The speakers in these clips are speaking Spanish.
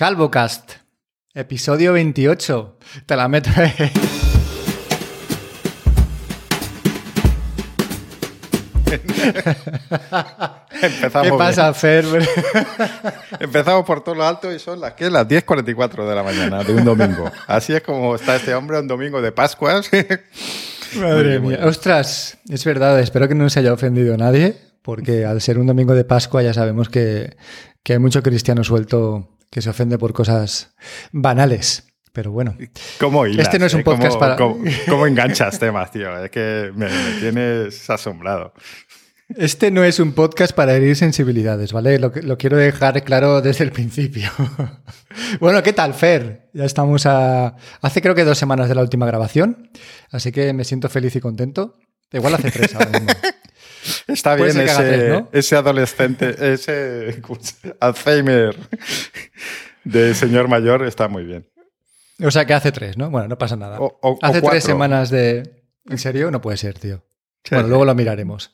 CalvoCast, episodio 28. Te la meto. Empezamos ¿Qué pasa, Fer? Empezamos por todo lo alto y son las, ¿qué? las 10.44 de la mañana de un domingo. Así es como está este hombre un domingo de Pascuas. Madre mía. Ostras, es verdad, espero que no se haya ofendido nadie, porque al ser un domingo de Pascua ya sabemos que, que hay mucho cristiano suelto que se ofende por cosas banales. Pero bueno. ¿Cómo hilas, este no es un eh? podcast ¿Cómo, para. ¿cómo, cómo enganchas temas, tío? Es que me, me tienes asombrado. Este no es un podcast para herir sensibilidades, ¿vale? Lo, lo quiero dejar claro desde el principio. bueno, ¿qué tal, Fer? Ya estamos a. Hace creo que dos semanas de la última grabación, así que me siento feliz y contento. Igual hace tres ahora mismo. Está bien ese, ¿no? ese adolescente, ese. Alzheimer de señor mayor está muy bien. O sea que hace tres, ¿no? Bueno, no pasa nada. O- o- o hace tres semanas de. ¿En serio? No puede ser, tío. Sí, bueno, luego lo miraremos.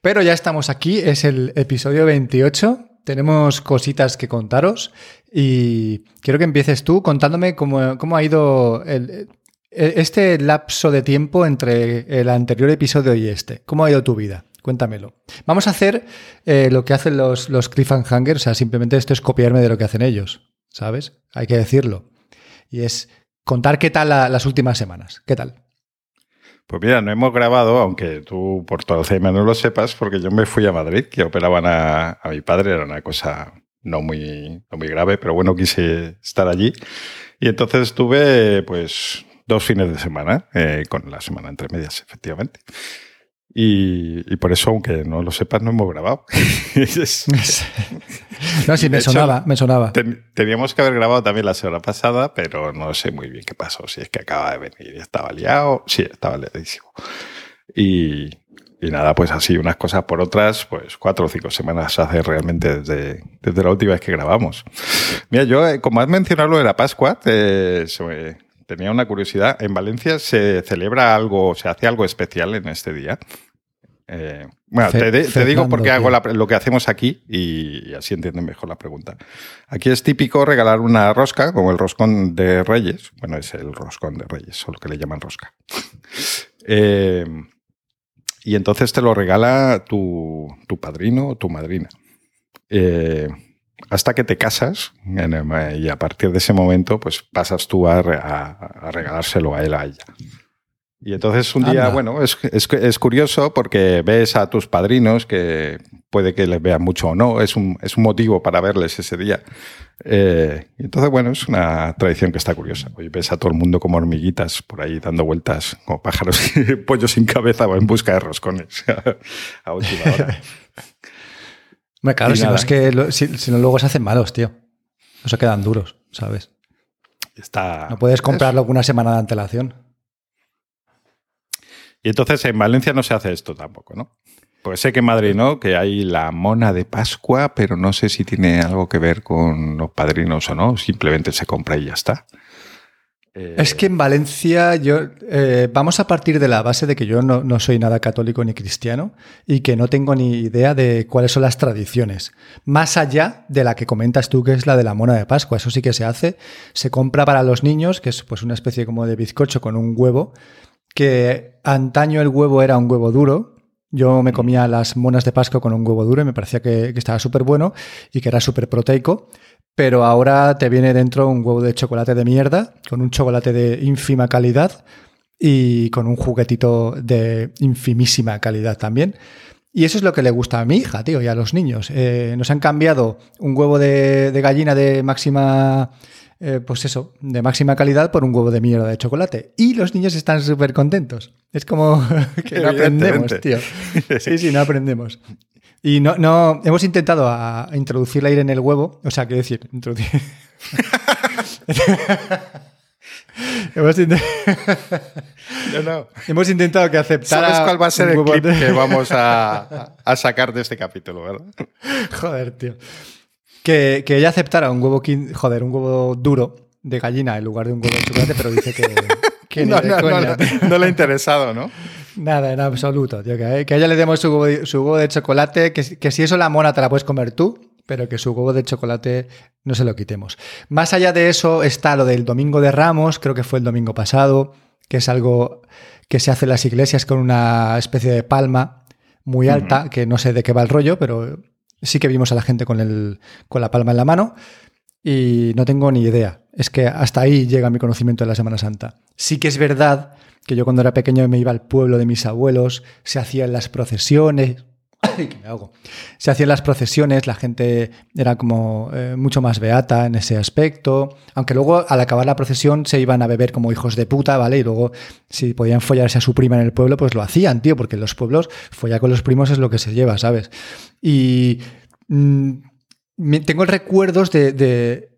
Pero ya estamos aquí, es el episodio 28. Tenemos cositas que contaros y quiero que empieces tú contándome cómo, cómo ha ido el- este lapso de tiempo entre el anterior episodio y este. ¿Cómo ha ido tu vida? Cuéntamelo. Vamos a hacer eh, lo que hacen los, los cliffhangers, o sea, simplemente esto es copiarme de lo que hacen ellos, ¿sabes? Hay que decirlo. Y es contar qué tal la- las últimas semanas. ¿Qué tal? Pues mira, no hemos grabado, aunque tú por tu Alzheimer no lo sepas, porque yo me fui a Madrid, que operaban a, a mi padre, era una cosa no muy, no muy grave, pero bueno, quise estar allí. Y entonces estuve, pues, dos fines de semana, eh, con la semana entre medias, efectivamente. Y, y por eso, aunque no lo sepas, no hemos grabado. No, sí, me hecho, sonaba, me sonaba. Ten- teníamos que haber grabado también la semana pasada, pero no sé muy bien qué pasó. Si es que acaba de venir y estaba liado. Sí, estaba liadísimo. Y, y nada, pues así, unas cosas por otras, pues cuatro o cinco semanas hace realmente desde, desde la última vez que grabamos. Mira, yo, eh, como has mencionado lo de la Pascua, eh, se me- tenía una curiosidad. En Valencia se celebra algo, se hace algo especial en este día. Eh, bueno, te, de- te digo porque hago la lo que hacemos aquí y, y así entienden mejor la pregunta. Aquí es típico regalar una rosca, como el roscón de Reyes. Bueno, es el roscón de Reyes, solo que le llaman rosca. Eh, y entonces te lo regala tu, tu padrino o tu madrina. Eh, hasta que te casas y a partir de ese momento pues pasas tú a, a- a regalárselo a él a ella. Y entonces un día, Anda. bueno, es, es, es curioso porque ves a tus padrinos que puede que les vean mucho o no, es un, es un motivo para verles ese día. Eh, entonces, bueno, es una tradición que está curiosa. Hoy ves a todo el mundo como hormiguitas por ahí dando vueltas, como pájaros, pollos sin cabeza o en busca de roscones a última hora. Hombre, claro, si no, es que lo- si, si no luego se hacen malos, tío. No se quedan duros, ¿sabes? Está, No puedes comprarlo con una semana de antelación. Y entonces en Valencia no se hace esto tampoco, ¿no? Pues sé que en Madrid no, que hay la mona de Pascua, pero no sé si tiene algo que ver con los padrinos o no, simplemente se compra y ya está. Eh, Es que en Valencia yo eh, vamos a partir de la base de que yo no, no soy nada católico ni cristiano y que no tengo ni idea de cuáles son las tradiciones. Más allá de la que comentas tú, que es la de la mona de Pascua. Eso sí que se hace. Se compra para los niños, que es pues una especie como de bizcocho con un huevo, que antaño el huevo era un huevo duro. Yo me comía las monas de Pascua con un huevo duro y me parecía que, que estaba súper bueno y que era súper proteico. Pero ahora te viene dentro un huevo de chocolate de mierda, con un chocolate de ínfima calidad y con un juguetito de infimísima calidad también. Y eso es lo que le gusta a mi hija, tío, y a los niños. Eh, nos han cambiado un huevo de, de gallina de máxima, eh, pues eso, de máxima calidad por un huevo de mierda de chocolate. Y los niños están súper contentos. Es como que no aprendemos, tío. Sí, sí, no aprendemos. Y no, no, hemos intentado a, a introducir aire en el huevo, o sea, quiero decir, introducir. hemos, no, no. hemos intentado que aceptara. ¿Sabes cuál va a ser el huevo clip de- que vamos a, a sacar de este capítulo, verdad? Joder, tío. Que, que ella aceptara un huevo, joder, un huevo duro de gallina en lugar de un huevo de chocolate, pero dice que, No, de no, no, coña. no, no le ha interesado, ¿no? Nada, en absoluto. tío, que, que a ella le demos su huevo, de- su huevo de chocolate, que, que si eso la mona te la puedes comer tú, pero que su huevo de chocolate no se lo quitemos. Más allá de eso está lo del Domingo de Ramos, creo que fue el domingo pasado, que es algo que se hace en las iglesias con una especie de palma muy alta, que no sé de qué va el rollo, pero sí que vimos a la gente con, el, con la palma en la mano y no tengo ni idea. Es que hasta ahí llega mi conocimiento de la Semana Santa. Sí que es verdad que yo cuando era pequeño me iba al pueblo de mis abuelos, se hacían las procesiones, Se hacían las procesiones, la gente era como eh, mucho más beata en ese aspecto, aunque luego al acabar la procesión se iban a beber como hijos de puta, ¿vale? Y luego si podían follarse a su prima en el pueblo, pues lo hacían, tío, porque en los pueblos follar con los primos es lo que se lleva, ¿sabes? Y mm, tengo recuerdos de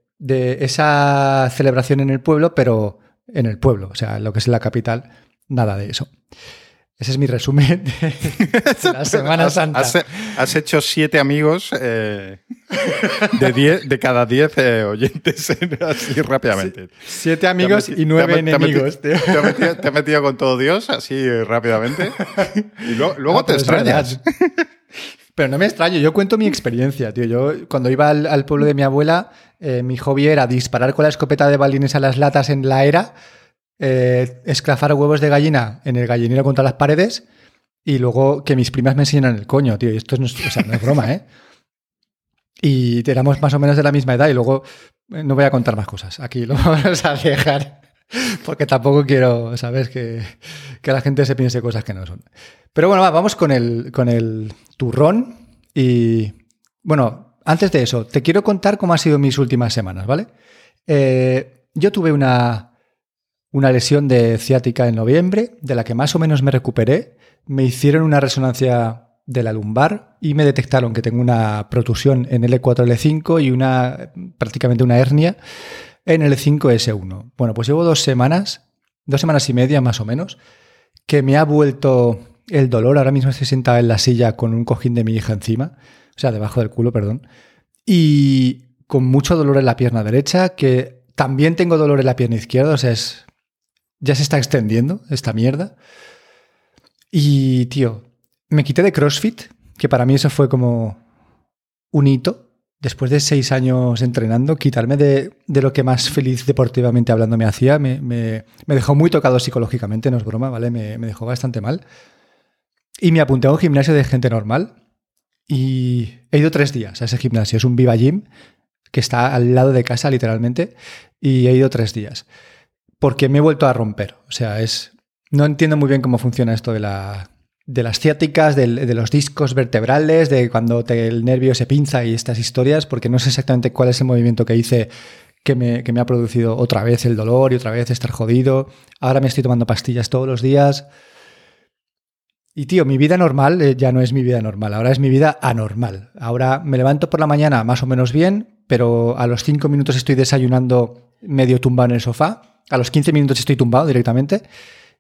esa celebración en el pueblo, pero en el pueblo, o sea, lo que es la capital, nada de eso. Ese es mi resumen de, la Semana Santa. Has, hecho siete amigos eh, de, diez, de cada diez eh, oyentes, así rápidamente. siete amigos y nueve enemigos. Te has, metido, con todo Dios así rápidamente y luego, te extrañas. Pero no me extraño, yo cuento mi experiencia, tío. Yo cuando iba al, pueblo de mi abuela, eh, mi hobby era disparar con la escopeta de balines a las latas en la era eh, esclafar huevos de gallina en el gallinero contra las paredes y luego que mis primas me enseñan el coño, tío. Y esto no es, no es broma, ¿eh? Y éramos más o menos de la misma edad y luego eh, no voy a contar más cosas. Aquí lo vamos a dejar porque tampoco quiero, ¿sabes? Que, que la gente se piense cosas que no son. Pero bueno, vamos con el, con el turrón y bueno, antes de eso, te quiero contar cómo han sido mis últimas semanas, ¿vale? Eh, yo tuve una, una lesión de ciática en noviembre, de la que más o menos me recuperé. Me hicieron una resonancia de la lumbar y me detectaron que tengo una protusión en L4, L5 y una prácticamente una hernia en L5S1. Bueno, pues llevo dos semanas, dos semanas y media más o menos, que me ha vuelto el dolor. Ahora mismo estoy sentada en la silla con un cojín de mi hija encima, o sea, debajo del culo, perdón, y con mucho dolor en la pierna derecha, que también tengo dolor en la pierna izquierda, o sea, es ya se está extendiendo esta mierda. Y, tío, me quité de CrossFit, que para mí eso fue como un hito. Después de seis años entrenando, quitarme de, lo que más feliz deportivamente hablando me hacía, me, dejó muy tocado psicológicamente, no es broma, ¿vale? Me, me dejó bastante mal. Y me apunté a un gimnasio de gente normal y he ido tres días a ese gimnasio. Es un Viva Gym que está al lado de casa, literalmente, y he ido tres días porque me he vuelto a romper. O sea, es. No entiendo muy bien cómo funciona esto de la. De las ciáticas, de, los discos vertebrales, de cuando el nervio se pinza y estas historias, porque no sé exactamente cuál es el movimiento que hice que me, que me ha producido otra vez el dolor y otra vez estar jodido. Ahora me estoy tomando pastillas todos los días. Y tío, mi vida normal eh, ya no es mi vida normal, ahora es mi vida anormal. Ahora me levanto por la mañana más o menos bien, pero a los cinco minutos estoy desayunando medio tumbado en el sofá a los 15 minutos estoy tumbado directamente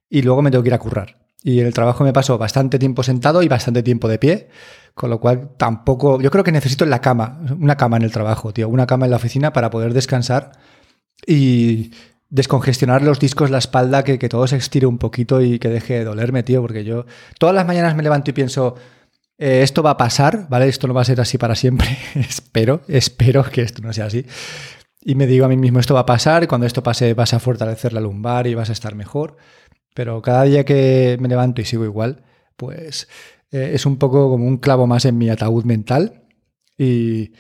y luego me tengo que ir a currar. Y en el trabajo me paso bastante tiempo sentado y bastante tiempo de pie, con lo cual tampoco, yo creo que necesito la cama, una cama en el trabajo, tío, una cama en la oficina para poder descansar y descongestionar los discos, la espalda, que, que todo se estire un poquito y que deje de dolerme, tío, porque yo todas las mañanas me levanto y pienso, eh, esto va a pasar, ¿vale? Esto no va a ser así para siempre, espero, espero que esto no sea así. Y me digo a mí mismo, esto va a pasar, cuando esto pase vas a fortalecer la lumbar y vas a estar mejor. Pero cada día que me levanto y sigo igual, pues eh, es un poco como un clavo más en mi ataúd mental. Y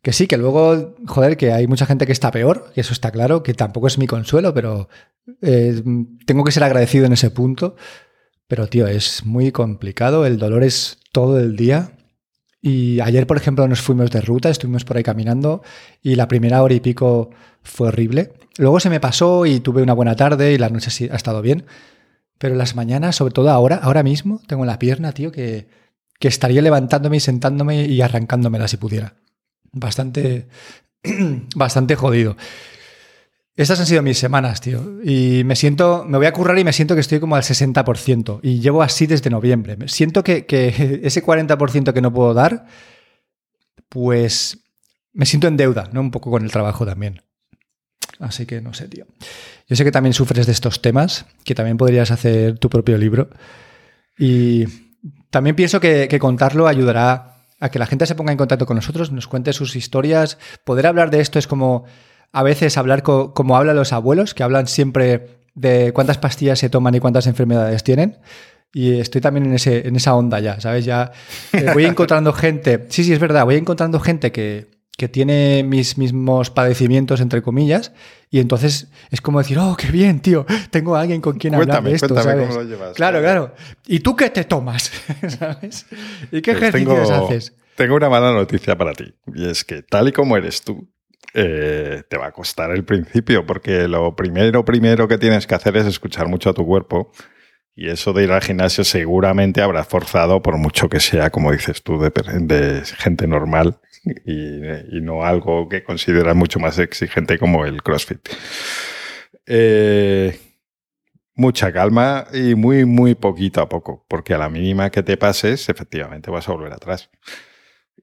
que sí, que luego, joder, que hay mucha gente que está peor, que eso está claro, que tampoco es mi consuelo, pero eh, tengo que ser agradecido en ese punto. Pero, tío, es muy complicado, el dolor es todo el día y ayer, por ejemplo, nos fuimos de ruta, estuvimos por ahí caminando y la primera hora y pico fue horrible. Luego se me pasó y tuve una buena tarde y la noche ha estado bien. Pero las mañanas, sobre todo ahora, ahora mismo, tengo la pierna, tío, que, que estaría levantándome y sentándome y arrancándomela si pudiera. Bastante, bastante jodido. Estas han sido mis semanas, tío. Y me siento, me voy a currar y me siento que estoy como al 60%. Y llevo así desde noviembre. Siento que, que ese 40% que no puedo dar, pues me siento en deuda, ¿no? Un poco con el trabajo también. Así que no sé, tío. Yo sé que también sufres de estos temas, que también podrías hacer tu propio libro. Y también pienso que, que contarlo ayudará a que la gente se ponga en contacto con nosotros, nos cuente sus historias. Poder hablar de esto es como a veces hablar como hablan los abuelos, que hablan siempre de cuántas pastillas se toman y cuántas enfermedades tienen. Y estoy también en, ese, en esa onda ya, ¿sabes? Ya eh, voy encontrando gente, sí, sí, es verdad, voy encontrando gente que, que tiene mis mismos padecimientos, entre comillas, y entonces es como decir, oh, qué bien, tío, tengo a alguien con quien hablar de esto, ¿sabes? Cómo lo llevas, claro, claro. ¿Y tú qué te tomas? ¿Sabes? ¿Y qué pues ejercicios haces? Tengo una mala noticia para ti, y es que tal y como eres tú, eh, te va a costar el principio, porque lo primero, primero que tienes que hacer es escuchar mucho a tu cuerpo. Y eso de ir al gimnasio seguramente habrá forzado, por mucho que sea, como dices tú, de, gente normal y, no algo que consideras mucho más exigente como el CrossFit. Eh, mucha calma y muy, muy poquito a poco, porque a la mínima que te pases, efectivamente vas a volver atrás.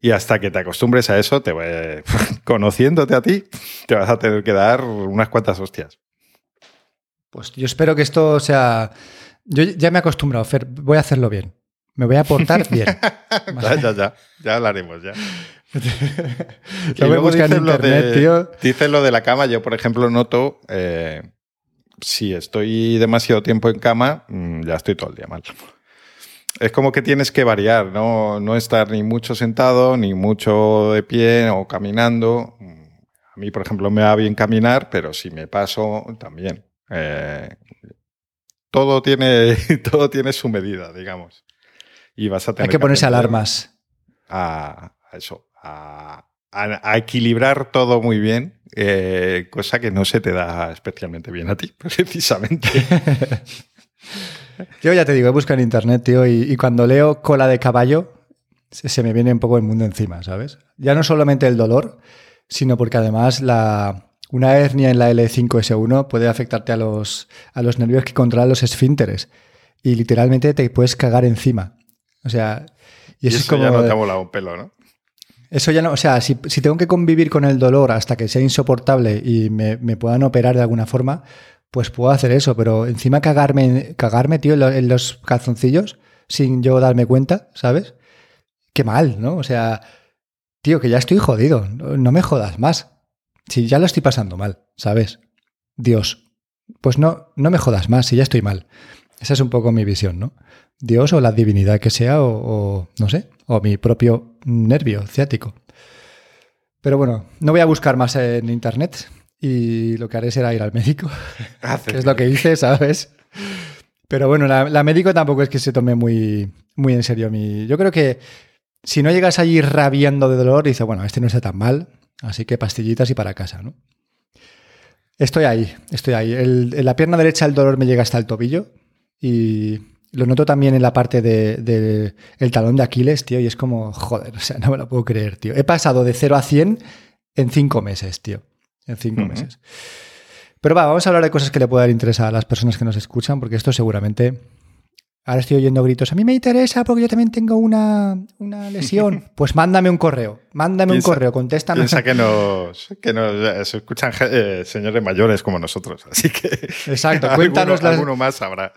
Y hasta que te acostumbres a eso, te conociéndote a ti, te vas a tener que dar unas cuantas hostias. Pues yo espero que esto sea. Yo ya me he acostumbrado, Fer, voy a hacerlo bien. Me voy a portar bien. ya, ya, ya. Ya hablaremos, ya. lo voy a buscar en internet, de, tío. Dices lo de la cama. Yo, por ejemplo, noto. Eh, si estoy demasiado tiempo en cama, mm, ya estoy todo el día mal es como que tienes que variar, ¿no? No estar ni mucho sentado, ni mucho de pie o caminando. A mí, por ejemplo, me va bien caminar, pero si me paso, también. Eh, todo, tiene, todo tiene su medida, digamos. Y vas a tener Hay que, ponerse alarmas. A, eso, a, equilibrar todo muy bien, eh, cosa que no se te da especialmente bien a ti, precisamente. Yo ya te digo, he buscado en internet, tío, y, cuando leo cola de caballo, se, me viene un poco el mundo encima, ¿sabes? Ya no solamente el dolor, sino porque además la, una hernia en la L5S1 puede afectarte a los, a los nervios que controlan los esfínteres. Y literalmente te puedes cagar encima. O sea, y eso, es como, ya no te ha volado un pelo, ¿no? Eso ya no, o sea, si, tengo que convivir con el dolor hasta que sea insoportable y me, me puedan operar de alguna forma, pues puedo hacer eso, pero encima cagarme, cagarme, tío, en los calzoncillos sin yo darme cuenta, ¿sabes? Qué mal, ¿no? O sea, tío, que ya estoy jodido, no me jodas más. Si ya lo estoy pasando mal, ¿sabes? Dios, pues no, no me jodas más, si ya estoy mal. Esa es un poco mi visión, ¿no? Dios o la divinidad que sea, o, o no sé, o mi propio nervio ciático. Pero bueno, no voy a buscar más en internet y lo que haré será ir al médico, que es lo que hice, ¿sabes? Pero bueno, la, médico tampoco es que se tome muy, muy en serio a mí. Yo creo que si no llegas allí rabiando de dolor, dice, bueno, este no está tan mal, así que pastillitas y para casa, ¿no? Estoy ahí, estoy ahí. en la pierna derecha el dolor me llega hasta el tobillo y lo noto también en la parte del de, el talón de Aquiles, tío, y es como, joder, o sea, no me lo puedo creer, tío. He pasado de 0 a 100 en 5 meses, tío en cinco meses. Pero va, vamos a hablar de cosas que le puedan interesar a las personas que nos escuchan, porque esto seguramente. Ahora estoy oyendo gritos. A mí me interesa porque yo también tengo una, lesión. Pues mándame un correo. Mándame un correo. Contéstame. Piensa que nos, que nos escuchan eh, señores mayores como nosotros. Así que. Exacto. Cuéntanos alguno, alguno más habrá.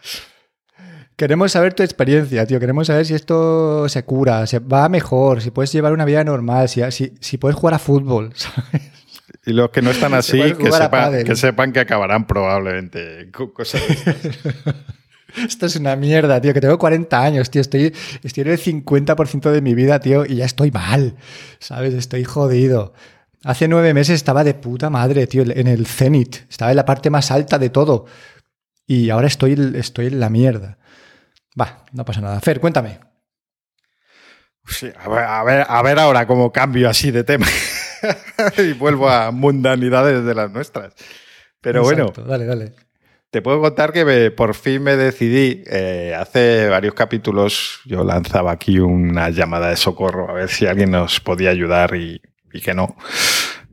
Queremos saber tu experiencia, tío. Queremos saber si esto se cura, se va mejor, si puedes llevar una vida normal, si, si, si puedes jugar a fútbol. ¿sabes? Y los que no están así, que sepan, que acabarán probablemente cosas Esto es una mierda, tío, que tengo 40 años, tío. Estoy, estoy en el 50% de mi vida, tío, y ya estoy mal. ¿Sabes? Estoy jodido. Hace nueve meses estaba de puta madre, tío, en el cenit. Estaba en la parte más alta de todo. Y ahora estoy, estoy en la mierda. Va, no pasa nada. Fer, cuéntame. Sí, a ver, a ver, a ver ahora cómo cambio así de tema. y vuelvo a mundanidades de las nuestras. Pero bueno, dale, dale. Te puedo contar que por fin me decidí, eh, hace varios capítulos yo lanzaba aquí una llamada de socorro a ver si alguien nos podía ayudar y, que no.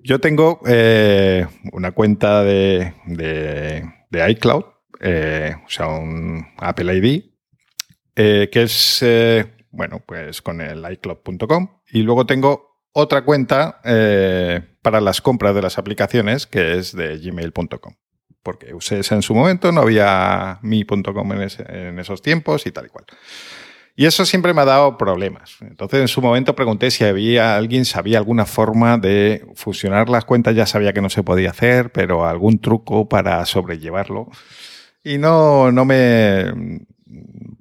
Yo tengo eh, una cuenta de, de, iCloud, eh, o sea, un Apple ID, que es, bueno, pues con el iCloud.com. Y luego tengo otra cuenta eh, para las compras de las aplicaciones que es de gmail.com. Porque usé esa en su momento, no había mi.com en, esos tiempos y tal y cual. Y eso siempre me ha dado problemas. Entonces, en su momento pregunté si había alguien sabía alguna forma de fusionar las cuentas. Ya sabía que no se podía hacer, pero algún truco para sobrellevarlo. Y no, no me.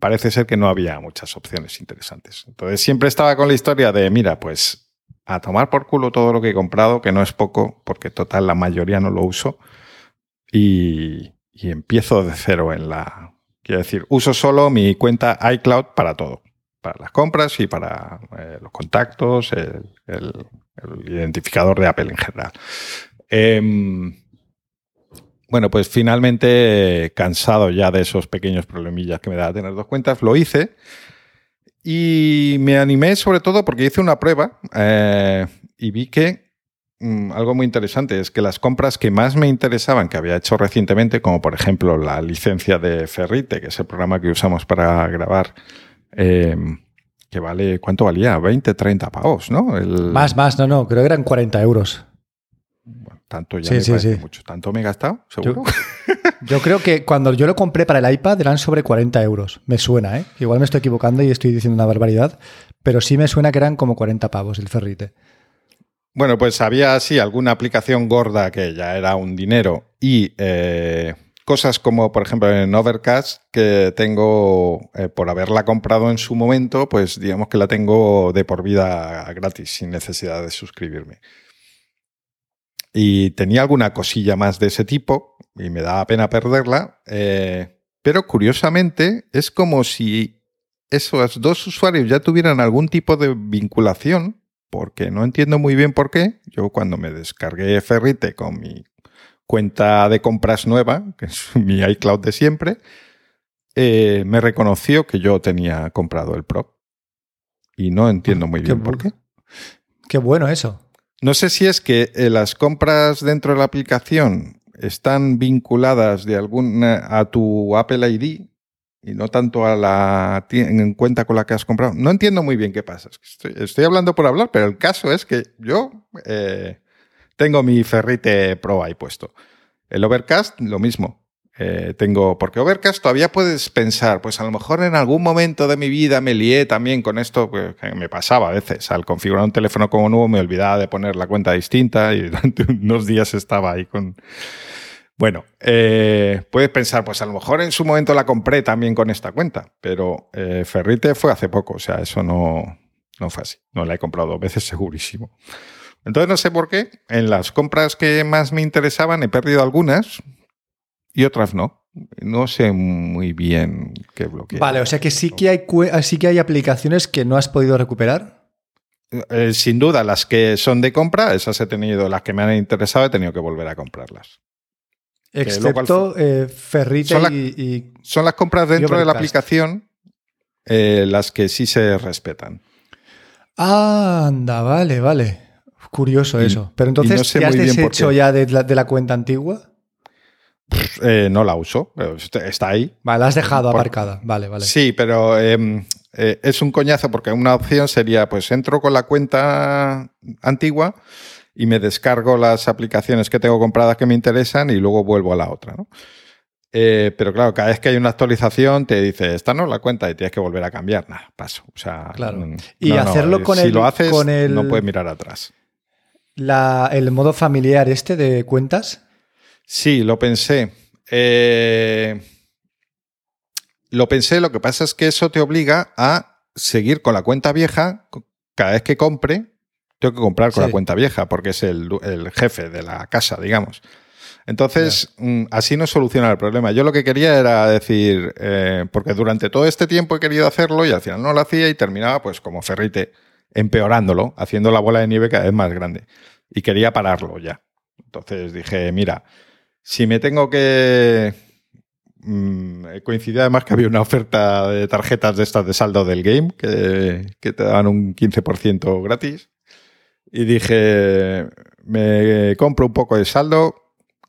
Parece ser que no había muchas opciones interesantes. Entonces, siempre estaba con la historia de: mira, pues a tomar por culo todo lo que he comprado, que no es poco, porque total la mayoría no lo uso. Y, y empiezo de cero en la, Quiero decir, uso solo mi cuenta iCloud para todo. Para las compras y para eh, los contactos, el, identificador de Apple en general. Em, bueno, pues finalmente, cansado ya de esos pequeños problemillas que me da tener dos cuentas, lo hice. Y me animé sobre todo porque hice una prueba eh, y vi que Mm, algo muy interesante es que las compras que más me interesaban, que había hecho recientemente, como por ejemplo la licencia de Ferrite, que es el programa que usamos para grabar, eh, que vale, ¿cuánto valía? 20, 30 pavos, ¿no? Más, más, no, no, creo que eran 40 euros. Tanto ya me parece mucho. ¿Tanto me he gastado? ¿Seguro? Yo, creo que cuando yo lo compré para el iPad eran sobre 40 euros. Me suena, ¿eh? Igual me estoy equivocando y estoy diciendo una barbaridad, pero sí me suena que eran como 40 pavos el Ferrite. Bueno, pues había así alguna aplicación gorda que ya era un dinero y eh, cosas como, por ejemplo, en Overcast, que tengo, eh, por haberla comprado en su momento, pues digamos que la tengo de por vida gratis, sin necesidad de suscribirme. Y tenía alguna cosilla más de ese tipo y me daba pena perderla, eh, pero curiosamente es como si esos dos usuarios ya tuvieran algún tipo de vinculación porque no entiendo muy bien por qué. Yo cuando me descargué Ferrite con mi cuenta de compras nueva, que es mi iCloud de siempre, eh, me reconoció que yo tenía comprado el Pro. Y no entiendo muy bien por qué. Qué bueno eso. No sé si es que eh, las compras dentro de la aplicación están vinculadas de alguna a tu Apple ID y no tanto a la en cuenta con la que has comprado. No entiendo muy bien qué pasa. Estoy, hablando por hablar, pero el caso es que yo eh, tengo mi Ferrite Pro ahí puesto. El Overcast, lo mismo. Eh, tengo, porque Overcast todavía puedes pensar, pues a lo mejor en algún momento de mi vida me lié también con esto, pues, que me pasaba a veces. Al configurar un teléfono como nuevo me olvidaba de poner la cuenta distinta y durante unos días estaba ahí con bueno, eh, puedes pensar, pues a lo mejor en su momento la compré también con esta cuenta, pero eh, Ferrite fue hace poco, o sea, eso no, no fue así. No la he comprado dos veces segurísimo. Entonces no sé por qué. En las compras que más me interesaban he perdido algunas y otras no. No sé muy bien qué bloqueo. Vale, o sea que sí que hay, sí que hay aplicaciones que no has podido recuperar. Eh, sin duda, las que son de compra, esas he tenido, las que me han interesado, he tenido que volver a comprarlas. Excepto eh, Ferrite y, Son las compras dentro de la aplicación eh, las que sí se respetan. Ah, anda, vale, vale. Curioso eso. Pero entonces, ¿te has deshecho ya de la, cuenta antigua? Eh, no la uso, está ahí. Vale, la has dejado aparcada. Vale, vale. Sí, pero em, es un coñazo porque una opción sería, pues entro con la cuenta antigua y me descargo las aplicaciones que tengo compradas que me interesan y luego vuelvo a la otra. ¿no? Eh, pero claro, cada vez que hay una actualización te dice, esta no es la cuenta y tienes que volver a cambiar. Nada, paso. O sea, claro. Mm, y hacerlo eh, con el. Si lo haces, con el, no puedes mirar atrás. el modo familiar este de cuentas. Sí, lo pensé. Eh, lo pensé, lo que pasa es que eso te obliga a seguir con la cuenta vieja cada vez que compre tengo que comprar con la cuenta vieja porque es el, jefe de la casa, digamos. Entonces, mm, así no soluciona el problema. Yo lo que quería era decir, eh, porque durante todo este tiempo he querido hacerlo y al final no lo hacía y terminaba pues como ferrite, empeorándolo, haciendo la bola de nieve cada vez más grande. Y quería pararlo ya. Entonces dije, mira, si me tengo que... Mm, coincidía además que había una oferta de tarjetas de estas de saldo del game que, que te daban un 15% gratis y dije, me compro un poco de saldo,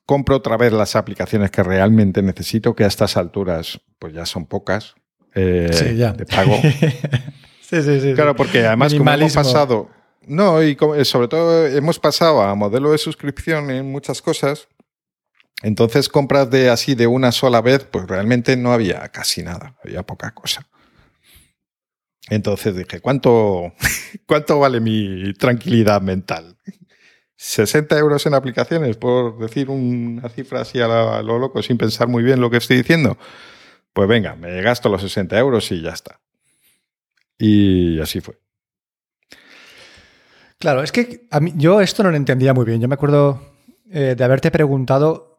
compro otra vez las aplicaciones que realmente necesito, que a estas alturas pues ya son pocas eh, sí, ya. de pago. sí, sí, sí. Claro, porque además como hemos pasado... No, y sobre todo hemos pasado a modelo de suscripción en muchas cosas. Entonces compras de así de una sola vez, pues realmente no había casi nada, había poca cosa. Entonces dije, ¿cuánto, ¿cuánto vale mi tranquilidad mental? 60 euros en aplicaciones, por decir una cifra así a lo loco, sin pensar muy bien lo que estoy diciendo. Pues venga, me gasto los 60 euros y ya está. Y así fue. Claro, es que yo esto no lo entendía muy bien. Yo me acuerdo eh, de haberte preguntado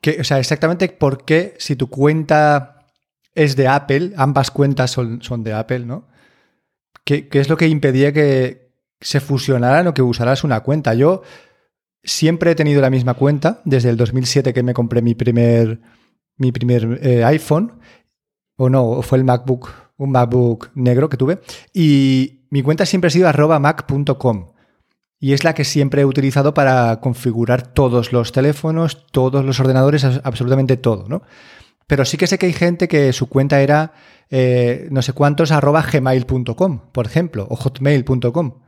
que, o sea, exactamente por qué si tu cuenta es de Apple, ambas cuentas son, son de Apple, ¿no? ¿Qué, ¿Qué, es lo que impedía que se fusionaran o que usaras una cuenta? Yo siempre he tenido la misma cuenta desde el 2007 que me compré mi primer, mi primer eh, iPhone, o no, fue el MacBook, un MacBook negro que tuve, y mi cuenta siempre ha sido arroba mac.com. Y es la que siempre he utilizado para configurar todos los teléfonos, todos los ordenadores, absolutamente todo, ¿no? Pero sí que sé que hay gente que su cuenta era eh, no sé cuántos arroba gmail.com, por ejemplo, o hotmail.com.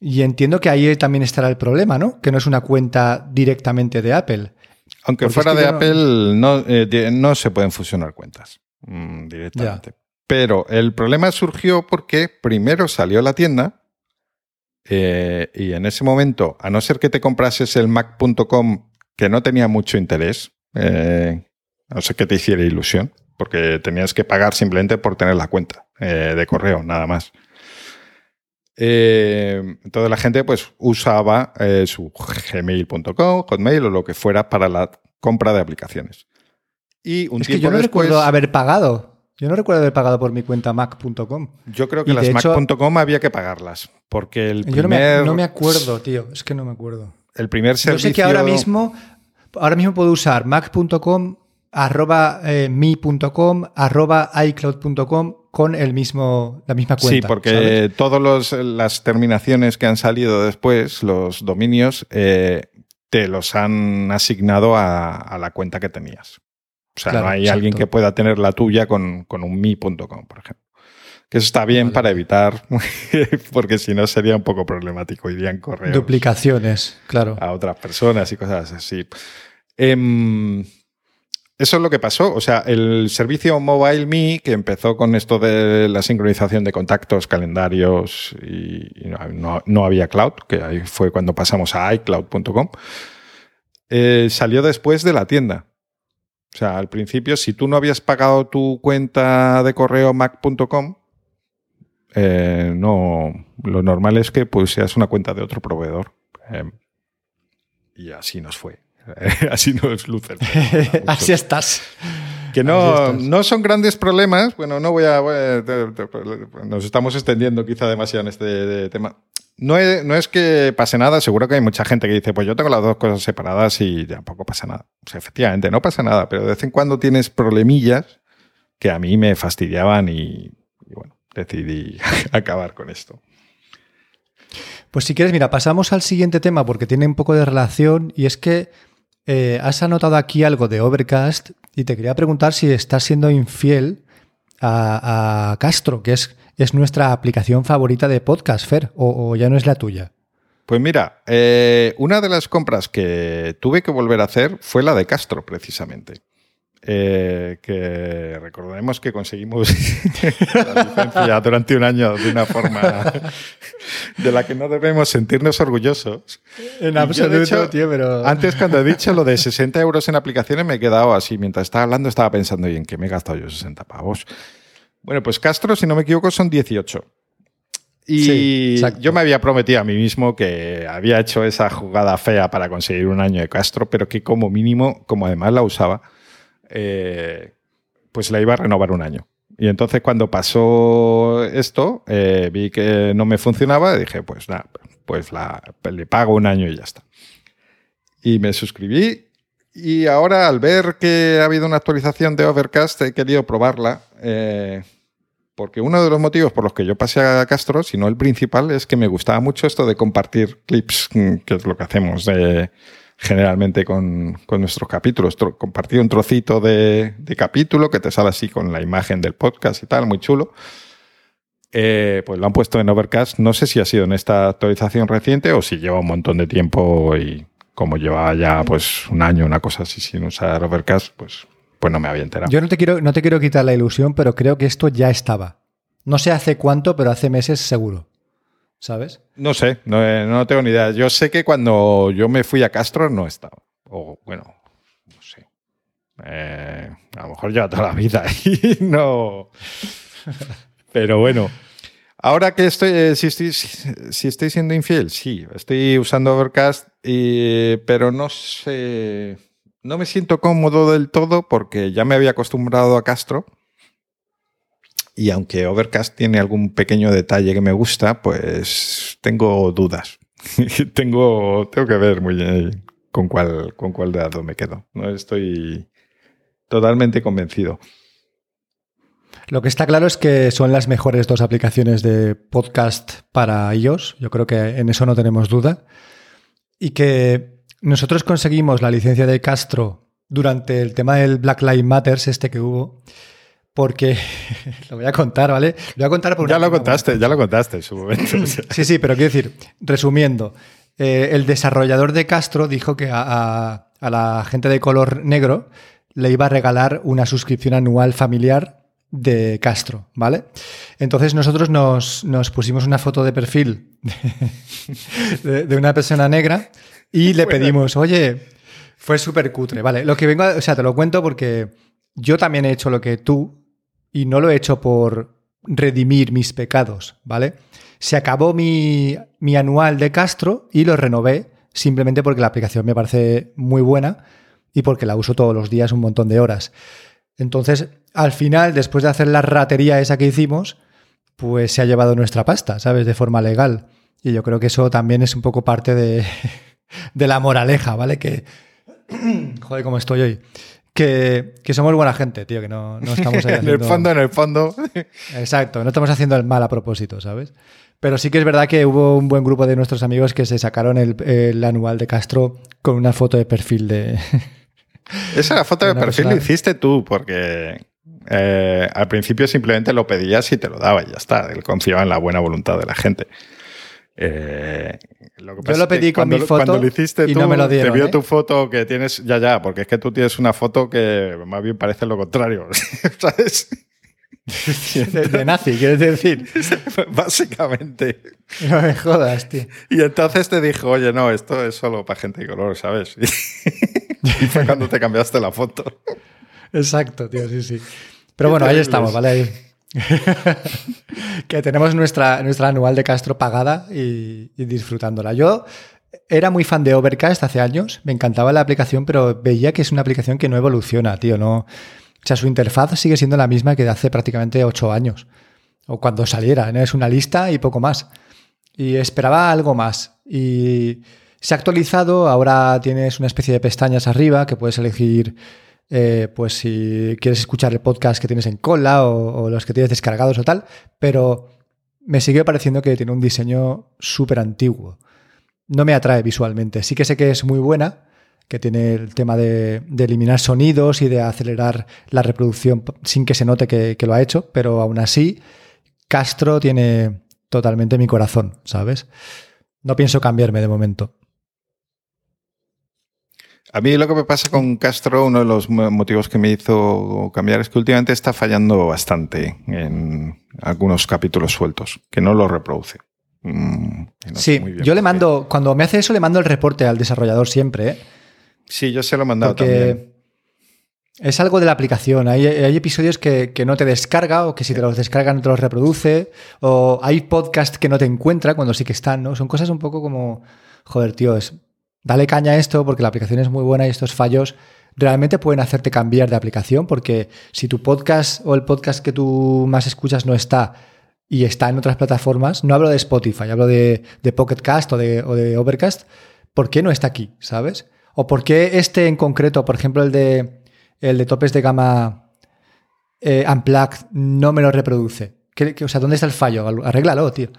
Y entiendo que ahí también estará el problema, ¿no? Que no es una cuenta directamente de Apple. Aunque fuera de Apple, no, eh, no, se pueden fusionar cuentas mmm, directamente. Ya. Pero el problema surgió porque primero salió la tienda eh, y en ese momento, a no ser que te comprases el Mac.com, que no tenía mucho interés, eh, no sé que te hiciera ilusión, porque tenías que pagar simplemente por tener la cuenta eh, de correo, nada más. Entonces la gente pues usaba su gmail.com, hotmail o lo que fuera para la compra de aplicaciones. Y un es que yo no después, recuerdo haber pagado. Yo no recuerdo haber pagado por mi cuenta mac.com. Yo creo que y las mac.com había que pagarlas. Porque el primer. Yo no me, no me, acuerdo, tío. Es que no me acuerdo. El primer servicio. Yo sé que ahora mismo, ahora mismo puedo usar mac.com, arroba eh, mi.com, arroba icloud.com con el mismo, la misma cuenta. Sí, porque todas las terminaciones que han salido después, los dominios, eh, te los han asignado a, a, la cuenta que tenías. O sea, claro, no hay exacto. alguien que pueda tener la tuya con, con un mi.com, por ejemplo. Que eso está bien vale. para evitar, porque si no sería un poco problemático. Irían correos. Duplicaciones, claro. A otras personas y cosas así. Eh, eso es lo que pasó. O sea, el servicio Mobile Me, que empezó con esto de la sincronización de contactos, calendarios y, no, no, había cloud, que ahí fue cuando pasamos a iCloud.com, eh, salió después de la tienda. O sea, al principio, si tú no habías pagado tu cuenta de correo mac.com, eh, no, lo normal es que pusieras una cuenta de otro proveedor. Eh, y así nos fue. Así no es Lucer. Así estás. Que no, no son grandes problemas. Bueno, no voy a. Nos estamos extendiendo quizá demasiado en este tema. No es, no es, que pase nada, seguro que hay mucha gente que dice, pues yo tengo las dos cosas separadas y tampoco pasa nada. O sea, efectivamente, no pasa nada, pero de vez en cuando tienes problemillas que a mí me fastidiaban y, bueno, decidí acabar con esto. Pues si quieres, mira, pasamos al siguiente tema porque tiene un poco de relación y es que eh, has anotado aquí algo de Overcast y te quería preguntar si estás siendo infiel a Castro, que es, es, nuestra aplicación favorita de podcast, Fer, o, o ya no es la tuya. Pues mira, eh, una de las compras que tuve que volver a hacer fue la de Castro, precisamente. Eh, que recordemos que conseguimos la licencia durante un año de una forma de la que no debemos sentirnos orgullosos. En absoluto, hecho, tío, pero... Antes cuando he dicho lo de 60 euros en aplicaciones me he quedado así. Mientras estaba hablando estaba pensando, ¿y en qué me he gastado yo 60 pavos? Bueno, pues Castro, si no me equivoco, son 18. Y sí, yo me había prometido a mí mismo que había hecho esa jugada fea para conseguir un año de Castro, pero que como mínimo, como además la usaba, eh, pues la iba a renovar un año. Y entonces cuando pasó esto, eh, vi que no me funcionaba y dije, pues nada, pues la, le pago un año y ya está. Y me suscribí y ahora al ver que ha habido una actualización de Overcast he querido probarla. Eh, porque uno de los motivos por los que yo pasé a Castro, si no el principal, es que me gustaba mucho esto de compartir clips, que es lo que hacemos de generalmente con, con nuestros capítulos. Tro compartir un trocito de, de, capítulo que te sale así con la imagen del podcast y tal, muy chulo. Eh, pues lo han puesto en Overcast. No sé si ha sido en esta actualización reciente o si lleva un montón de tiempo y como llevaba ya pues un año, una cosa así sin usar Overcast, pues, pues no me había enterado. Yo no te, quiero, no te quiero quitar la ilusión, pero creo que esto ya estaba. No sé hace cuánto, pero hace meses seguro. ¿Sabes? No sé, no, eh, no tengo ni idea. Yo sé que cuando yo me fui a Castro no estaba. O bueno, no sé. Eh, a lo mejor lleva toda la vida y no. Pero bueno. Ahora que estoy, eh, si estoy, si estoy siendo infiel, sí, estoy usando Overcast, pero no sé, no me siento cómodo del todo porque ya me había acostumbrado a Castro y aunque Overcast tiene algún pequeño detalle que me gusta, pues tengo dudas. tengo, tengo que ver muy bien con cuál, con cuál lado me quedo. No estoy totalmente convencido. Lo que está claro es que son las mejores dos aplicaciones de podcast para iOS. Yo creo que en eso no tenemos duda. Y que nosotros conseguimos la licencia de Castro durante el tema del Black Lives Matters, este que hubo, porque lo voy a contar, ¿vale? Lo voy a contar por Ya lo contaste, ya lo contaste en su momento. sí, sí, pero quiero decir, resumiendo, eh, el desarrollador de Castro dijo que a, la gente de color negro le iba a regalar una suscripción anual familiar de Castro, ¿vale? Entonces nosotros nos, pusimos una foto de perfil de, una persona negra y le pedimos, oye, fue súper cutre, ¿vale? Lo que vengo, o sea, te lo cuento porque yo también he hecho lo que tú y no lo he hecho por redimir mis pecados, ¿vale? Se acabó mi, anual de Castro y lo renové simplemente porque la aplicación me parece muy buena y porque la uso todos los días un montón de horas. Entonces, al final, después de hacer la ratería esa que hicimos, pues se ha llevado nuestra pasta, ¿sabes? De forma legal. Y yo creo que eso también es un poco parte de, de la moraleja, ¿vale? Que... Joder, cómo estoy hoy que, somos buena gente, tío, que no, estamos ahí haciendo... en el fondo, en el fondo. Exacto, no estamos haciendo el mal a propósito, ¿sabes? Pero sí que es verdad que hubo un buen grupo de nuestros amigos que se sacaron el, anual de Castro con una foto de perfil de... Esa foto de, perfil lo hiciste tú, porque eh, al principio simplemente lo pedías y te lo daba y ya está. Él confiaba en la buena voluntad de la gente. Eh, lo Yo lo pedí con mi foto cuando lo hiciste y no me lo dieron. Te vio ¿eh? tu foto que tienes, ya, ya, porque es que tú tienes una foto que más bien parece lo contrario, ¿sabes? De, nazi, quieres decir. Básicamente. No me jodas, tío. Y entonces te dijo, oye, no, esto es solo para gente de color, ¿sabes? Y, fue cuando te cambiaste la foto. Exacto, tío, sí, sí. Pero bueno, ahí estamos, ¿vale? Ahí. que tenemos nuestra, nuestra anual de Castro pagada y, disfrutándola. Yo era muy fan de Overcast hace años, me encantaba la aplicación, pero veía que es una aplicación que no evoluciona, tío. No, o sea, su interfaz sigue siendo la misma que de hace prácticamente ocho años. O cuando saliera, es una lista y poco más. Y esperaba algo más. Y se ha actualizado, ahora tienes una especie de pestañas arriba que puedes elegir eh, pues si quieres escuchar el podcast que tienes en cola o, los que tienes descargados o tal, pero me sigue pareciendo que tiene un diseño súper antiguo. No me atrae visualmente. Sí que sé que es muy buena, que tiene el tema de, eliminar sonidos y de acelerar la reproducción sin que se note que, que, lo ha hecho, pero aún así, Castro tiene totalmente mi corazón, ¿sabes? No pienso cambiarme de momento. A mí lo que me pasa con Castro, uno de los motivos que me hizo cambiar es que últimamente está fallando bastante en algunos capítulos sueltos, que no lo reproduce. Mm, sí, yo le mando, cuando me hace eso, le mando el reporte al desarrollador siempre. ¿eh? Sí, yo se lo he mandado también. Es algo de la aplicación. Hay, episodios que, que, no te descarga o que si te los descarga no te los reproduce. O hay podcast que no te encuentra cuando sí que están, ¿no? Son cosas un poco como, joder, tío, es, dale caña a esto porque la aplicación es muy buena y estos fallos realmente pueden hacerte cambiar de aplicación porque si tu podcast o el podcast que tú más escuchas no está y está en otras plataformas, no hablo de Spotify, hablo de, de Pocket Cast o de, Overcast, ¿por qué no está aquí? ¿Sabes? O por qué este en concreto, por ejemplo el de, el de topes de gama eh, Unplugged, no me lo reproduce. o sea, ¿dónde está el fallo? Arréglalo, tío.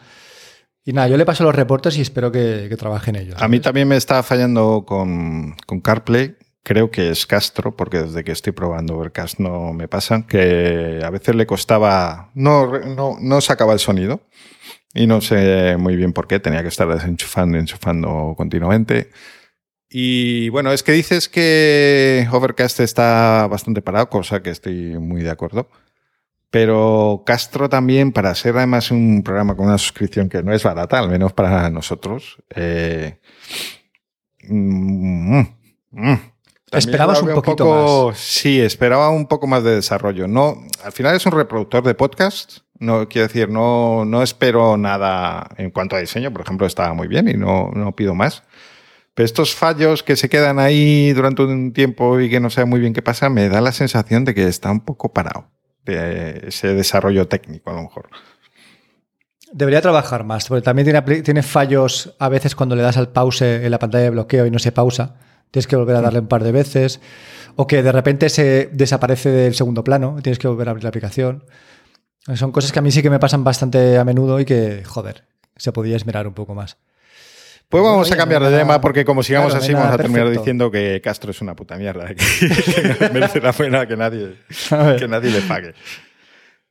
Y nada, yo le paso los reportes y espero que, trabaje en ellos. A mí también me está fallando con, CarPlay. Creo que es Castro, porque desde que estoy probando Overcast no me pasa, que a veces le costaba, no, no, no sacaba el sonido y no sé muy bien por qué, tenía que estar desenchufando y enchufando continuamente. Y bueno, es que dices que Overcast está bastante parado, cosa que estoy muy de acuerdo. Pero Castro también, para ser además un programa con una suscripción que no es barata, al menos para nosotros, eh, mm, mm, mm. Esperabas un poquito poco, más. Sí, esperaba un poco más de desarrollo. No, al final es un reproductor de podcast. No quiero decir, no, no espero nada en cuanto a diseño. Por ejemplo, estaba muy bien y no, no pido más. Pero estos fallos que se quedan ahí durante un tiempo y que no sé muy bien qué pasa, me da la sensación de que está un poco parado de ese desarrollo técnico, a lo mejor. Debería trabajar más, porque también tiene, tiene fallos a veces cuando le das al pause en la pantalla de bloqueo y no se pausa. Tienes que volver a darle un par de veces. O que de repente se desaparece del segundo plano. Tienes que volver a abrir la aplicación. Son cosas que a mí sí que me pasan bastante a menudo y que, joder, se podía esmerar un poco más. Pues vamos a cambiar de tema porque como sigamos claro, así vamos a terminar perfecto. diciendo que Castro es una puta mierda. Que, que merece la pena que nadie, que nadie le pague.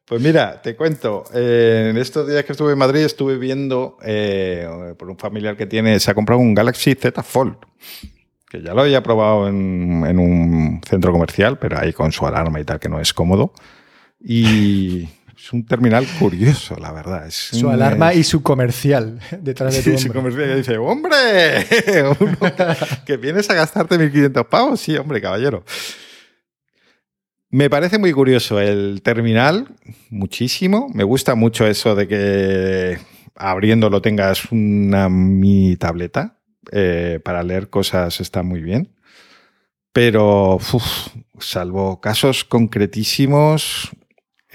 Pues mira, te cuento. eh, en estos días que estuve en Madrid estuve viendo eh, por un familiar que tiene, se ha comprado un Galaxy Z Fold. Que ya lo había probado en, en un centro comercial, pero ahí con su alarma y tal, que no es cómodo. Y es un terminal curioso, la verdad. Es Su un- alarma es- y su comercial detrás de tu Sí, su comercial que dice, ¡hombre! Que vienes a gastarte 1.500 pavos. Sí, hombre, caballero. Me parece muy curioso el terminal, muchísimo. Me gusta mucho eso de que abriéndolo tengas una mini tableta. eh, para leer cosas está muy bien. Pero, uf, salvo casos concretísimos,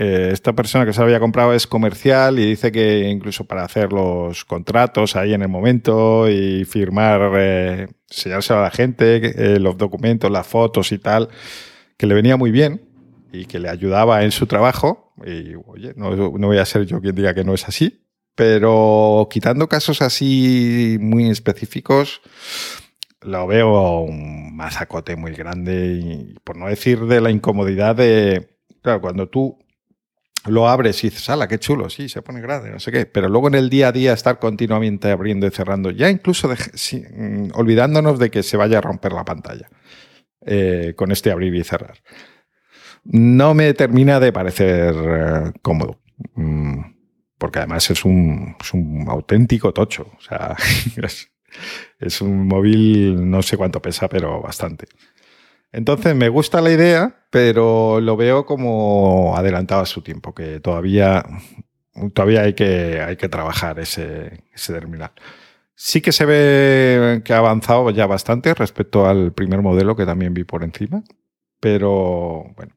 eh, esta persona que se lo había comprado es comercial y dice que incluso para hacer los contratos ahí en el momento y firmar, eh, enseñárselo a la gente, eh, los documentos, las fotos y tal, que le venía muy bien y que le ayudaba en su trabajo. Y oye, no, voy a ser yo quien diga que no es así, pero quitando casos así muy específicos, lo veo un mazacote muy grande por no decir de la incomodidad de, claro, cuando tú lo abres y dices, ¡ala, qué chulo! Sí, se pone grande, no sé qué. Pero luego en el día a día estar continuamente abriendo y cerrando, ya incluso sí, mm, olvidándonos de que se vaya a romper la pantalla eh, con este abrir y cerrar. No me termina de parecer eh, cómodo. Mm, porque además es un, auténtico tocho. O sea, es un móvil, no sé cuánto pesa, pero bastante. Entonces me gusta la idea, pero lo veo como adelantado a su tiempo, que todavía, todavía hay, que, hay que trabajar ese, ese terminal. Sí que se ve que ha avanzado ya bastante respecto al primer modelo que también vi por encima, pero bueno,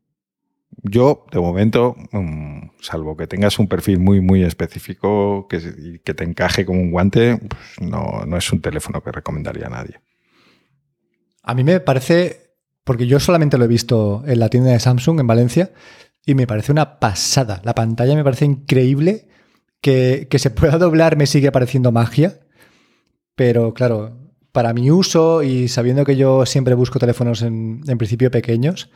yo de momento, mm, salvo que tengas un perfil muy, muy específico que, que te encaje como un guante, pues no, no es un teléfono que recomendaría a nadie. A mí me parece, porque yo solamente lo he visto en la tienda de Samsung en Valencia, y me parece una pasada. La pantalla me parece increíble. Que, que se pueda doblar me sigue pareciendo magia. Pero claro, para mi uso y sabiendo que yo siempre busco teléfonos en, en principio pequeños,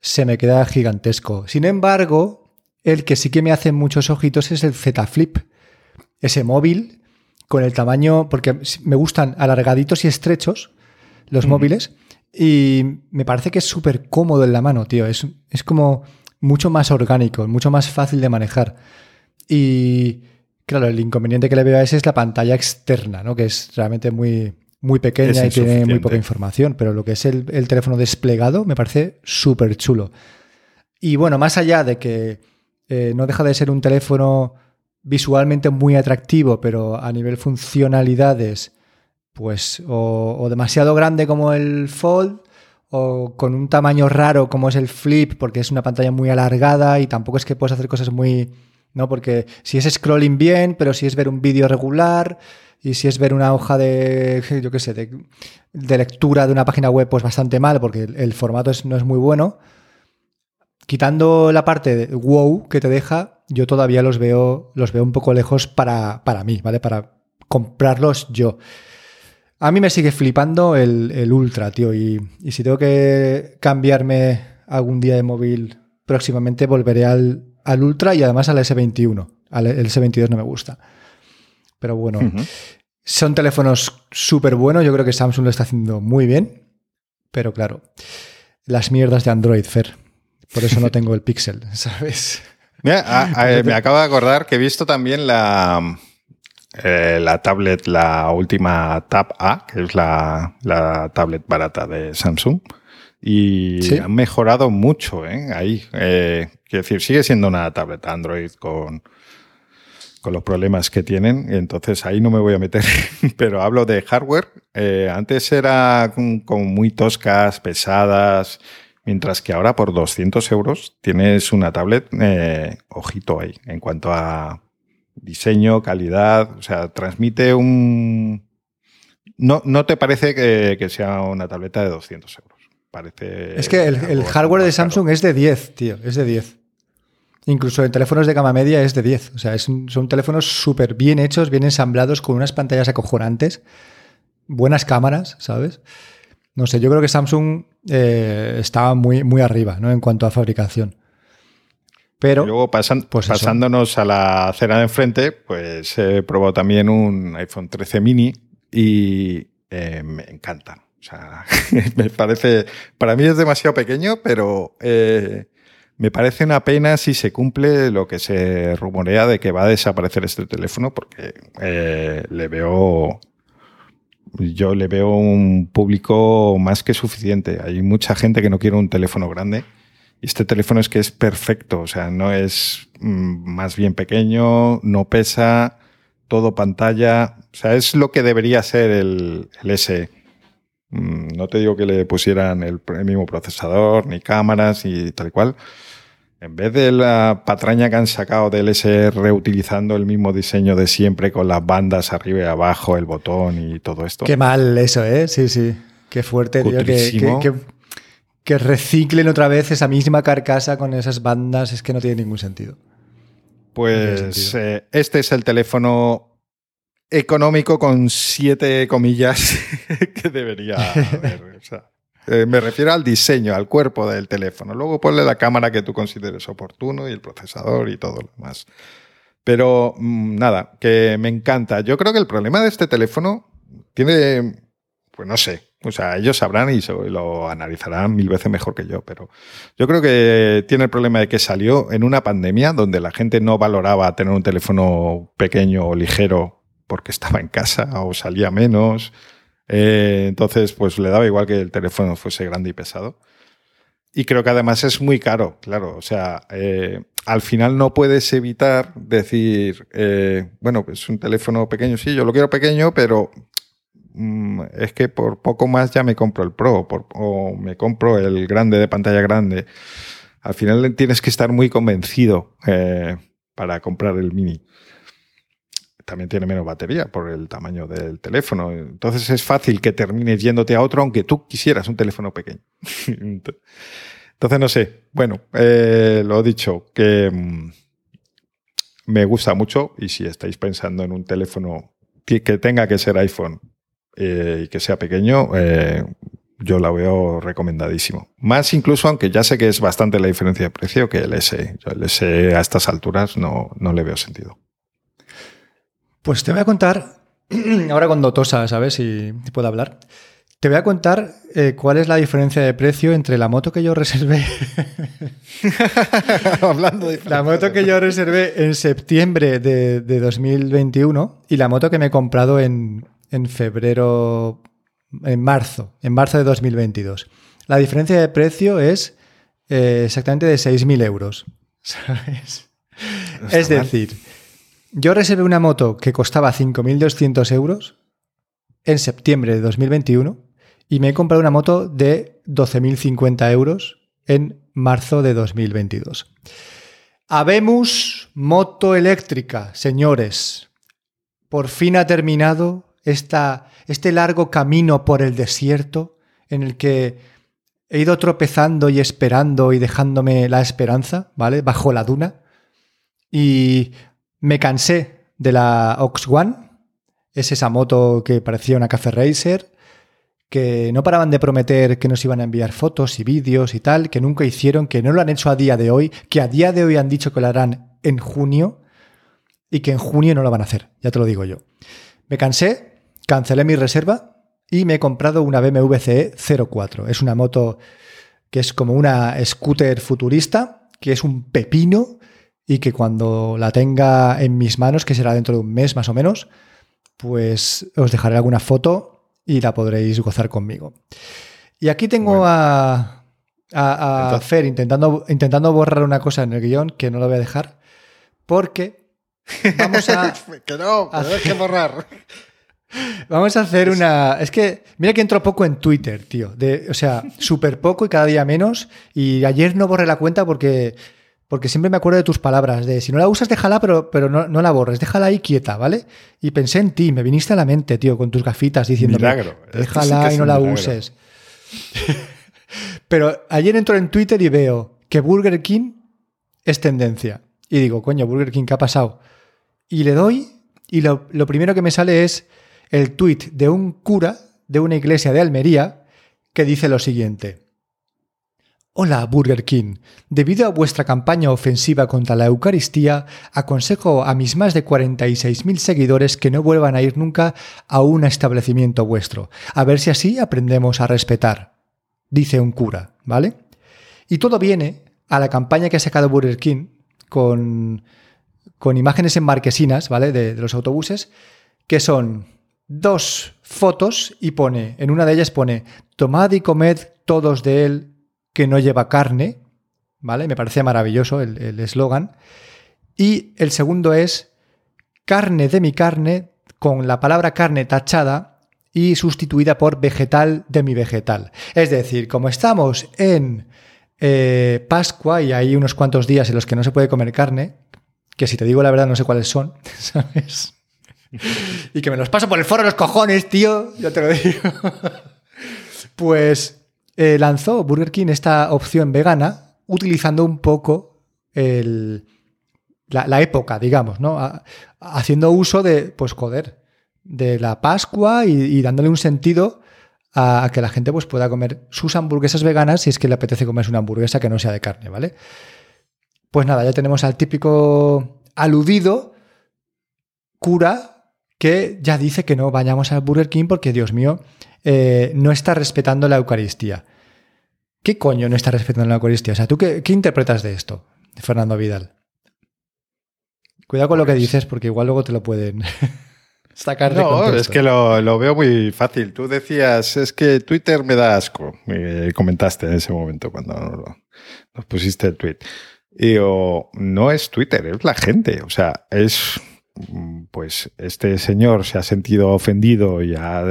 se me queda gigantesco. Sin embargo, el que sí que me hace muchos ojitos es el Z Flip. Ese móvil con el tamaño, porque me gustan alargaditos y estrechos los móviles y me parece que es súper cómodo en la mano, tío. Es, es como mucho más orgánico, mucho más fácil de manejar. Y claro, el inconveniente que le veo a ese es la pantalla externa, ¿no? Que es realmente muy, muy pequeña y tiene muy poca información, pero lo que es el, el teléfono desplegado me parece súper chulo. Y bueno, más allá de que eh, no deja de ser un teléfono visualmente muy atractivo, pero a nivel funcionalidades, pues o, o demasiado grande como el Fold, o con un tamaño raro como es el Flip, porque es una pantalla muy alargada y tampoco es que puedas hacer cosas muy... ¿no? Porque si es scrolling bien, pero si es ver un vídeo regular y si es ver una hoja de, yo qué sé, de, de lectura de una página web, pues bastante mal, porque el, el formato es- no es muy bueno. Quitando la parte de wow que te deja, yo todavía los veo, los veo un poco lejos para, para mí, ¿vale? Para comprarlos yo. A mí me sigue flipando el, el Ultra, tío. Y, y si tengo que cambiarme algún día de móvil próximamente, volveré al, al Ultra y además al S21. Al, el S22 no me gusta. Pero bueno, son teléfonos súper buenos. Yo creo que Samsung lo está haciendo muy bien. Pero claro, las mierdas de Android, Fer. Por eso no tengo el Pixel, ¿sabes? me acabo de acordar que he visto también la, eh, la tablet, la última Tab A, que es la, tablet barata de Samsung. Y han mejorado mucho ¿eh? ahí. Eh, quiero decir, sigue siendo una tablet Android con, con los problemas que tienen. Entonces ahí no me voy a meter. Pero hablo de hardware. antes era como muy toscas, pesadas. Mientras que ahora por 200 euros tienes una tablet, ojito ahí, en cuanto a diseño, calidad, o sea, transmite un... No, no te parece que, sea una tableta de 200 euros. Parece es que el, hardware de Samsung es de 10, tío, es de 10. Incluso en teléfonos de gama media es de 10. O sea, son teléfonos súper bien hechos, bien ensamblados, con unas pantallas acojonantes, buenas cámaras, ¿sabes? No sé, yo creo que Samsung eh, estaba muy, muy arriba, ¿no? En cuanto a fabricación. Pero, Luego pues pasándonos a la acera de enfrente, pues he probado también un iPhone 13 mini y eh, me encanta. O sea, me parece, para mí es demasiado pequeño, pero eh, me parece una pena si se cumple lo que se rumorea de que va a desaparecer este teléfono, porque eh, le veo, yo le veo un público más que suficiente. Hay mucha gente que no quiere un teléfono grande este teléfono es que es perfecto, o sea, no es mm, más bien pequeño, no pesa, todo pantalla, o sea, es lo que debería ser el, el S. Mm, no te digo que le pusieran el, mismo procesador, ni cámaras y tal cual. En vez de la patraña que han sacado del S reutilizando el mismo diseño de siempre con las bandas arriba y abajo, el botón y todo esto. Qué mal eso, ¿eh? Sí, sí. Qué fuerte, tío. que, que reciclen otra vez esa misma carcasa con esas bandas es que no tiene ningún sentido. Pues eh, este es el teléfono económico con siete comillas que debería haber. Eh, me refiero al diseño, al cuerpo del teléfono. Luego ponle la cámara que tú consideres oportuno y el procesador y todo lo demás. Pero mm, nada, que me encanta. Yo creo que el problema de este teléfono tiene, pues no sé, o sea, ellos sabrán y lo analizarán mil veces mejor que yo, pero yo creo que tiene el problema de que salió en una pandemia donde la gente no valoraba tener un teléfono pequeño o ligero porque estaba en casa o salía menos. Eh, entonces, pues le daba igual que el teléfono fuese grande y pesado. Y creo que además es muy caro, claro. O sea, eh, al final no puedes evitar decir, eh, bueno, pues un teléfono pequeño, sí, yo lo quiero pequeño, pero Mm, es que por poco más ya me compro el Pro o me compro el grande de pantalla grande. Al final tienes que estar muy convencido eh, para comprar el mini. También tiene menos batería por el tamaño del teléfono. Entonces es fácil que termines yéndote a otro aunque tú quisieras un teléfono pequeño. Entonces no sé. Bueno, eh, lo he dicho, que mm, me gusta mucho y si estáis pensando en un teléfono que tenga que ser iPhone eh, y que sea pequeño, eh, yo la veo recomendadísimo. Más incluso, aunque ya sé que es bastante la diferencia de precio que el S. Yo el S a estas alturas no, no le veo sentido. Pues te voy a contar, ahora cuando tosa, ¿sabes? Si puedo hablar. Te voy a contar eh, cuál es la diferencia de precio entre la moto que yo reservé. Hablando de La moto que yo reservé en septiembre de, de, 2021 y la moto que me he comprado en, en febrero, en marzo, en marzo de 2022. La diferencia de precio es eh, exactamente de 6.000 euros. ¿Sabes? es decir, yo reservé una moto que costaba 5.200 euros en septiembre de 2021 y me he comprado una moto de 12.050 euros en marzo de 2022. Habemos moto eléctrica, señores. Por fin ha terminado este largo camino por el desierto en el que he ido tropezando y esperando y dejándome la esperanza, ¿vale? Bajo la duna. Y me cansé de la Ox One. Es esa moto que parecía una Café Racer, que no paraban de prometer que nos iban a enviar fotos y vídeos y tal, que nunca hicieron, que no lo han hecho a día de hoy, que a día de hoy han dicho que lo harán en junio y que en junio no lo van a hacer, ya te lo digo yo. Me cansé, cancelé mi reserva y me he comprado una BMW CE 04. Es una moto que es como una scooter futurista, que es un pepino, y que cuando la tenga en mis manos, que será dentro de un mes más o menos, pues os dejaré alguna foto y la podréis gozar conmigo. Y aquí tengo a, a, Fer intentando, intentando borrar una cosa en el guion que no lo voy a dejar, porque vamos a... que no, que que borrar. Vamos a hacer una. Es que, mira que entro poco en Twitter, tío. De, o sea, súper poco y cada día menos. Y ayer no borré la cuenta porque, porque siempre me acuerdo de tus palabras. De si no la usas, déjala, pero, pero no, no la borres. Déjala ahí quieta, ¿vale? Y pensé en ti, me viniste a la mente, tío, con tus gafitas diciendo. Déjala y no la uses. Pero ayer entro en Twitter y veo que Burger King es tendencia. Y digo, coño, Burger King, ¿qué ha pasado? Y le doy y lo, primero que me sale es el tweet de un cura de una iglesia de Almería que dice lo siguiente. Hola Burger King, debido a vuestra campaña ofensiva contra la Eucaristía, aconsejo a mis más de 46.000 seguidores que no vuelvan a ir nunca a un establecimiento vuestro, a ver si así aprendemos a respetar dice un cura, ¿vale? Y todo viene a la campaña que ha sacado Burger King con, con imágenes en marquesinas, ¿vale? De, los autobuses, que son dos fotos y pone, en una de ellas pone, tomad y comed todos de él que no lleva carne, ¿vale? Me parece maravilloso el eslogan. Y el segundo es, carne de mi carne, con la palabra carne tachada y sustituida por vegetal de mi vegetal. Es decir, como estamos en eh, Pascua y hay unos cuantos días en los que no se puede comer carne, que si te digo la verdad no sé cuáles son, ¿sabes? y que me los paso por el foro los cojones, tío, ya te lo digo. pues eh, lanzó Burger King esta opción vegana utilizando un poco la, la, época, digamos, ¿no? haciendo uso de, pues joder, de la Pascua y, dándole un sentido a, que la gente pues, pueda comer sus hamburguesas veganas si es que le apetece comerse una hamburguesa que no sea de carne, ¿vale? Pues nada, ya tenemos al típico aludido cura que ya dice que no vayamos al Burger King porque, Dios mío, eh, no está respetando la Eucaristía. ¿Qué coño no está respetando la Eucaristía? O sea, ¿tú qué, qué interpretas de esto, Fernando Vidal? Cuidado con lo que pues dices porque igual luego te lo pueden... no, es que lo, veo muy fácil. Tú decías, es que Twitter me da asco. Me comentaste en ese momento cuando nos pusiste el tweet. Y digo, no es Twitter, es la gente. O sea, es pues este señor se ha sentido ofendido y ha,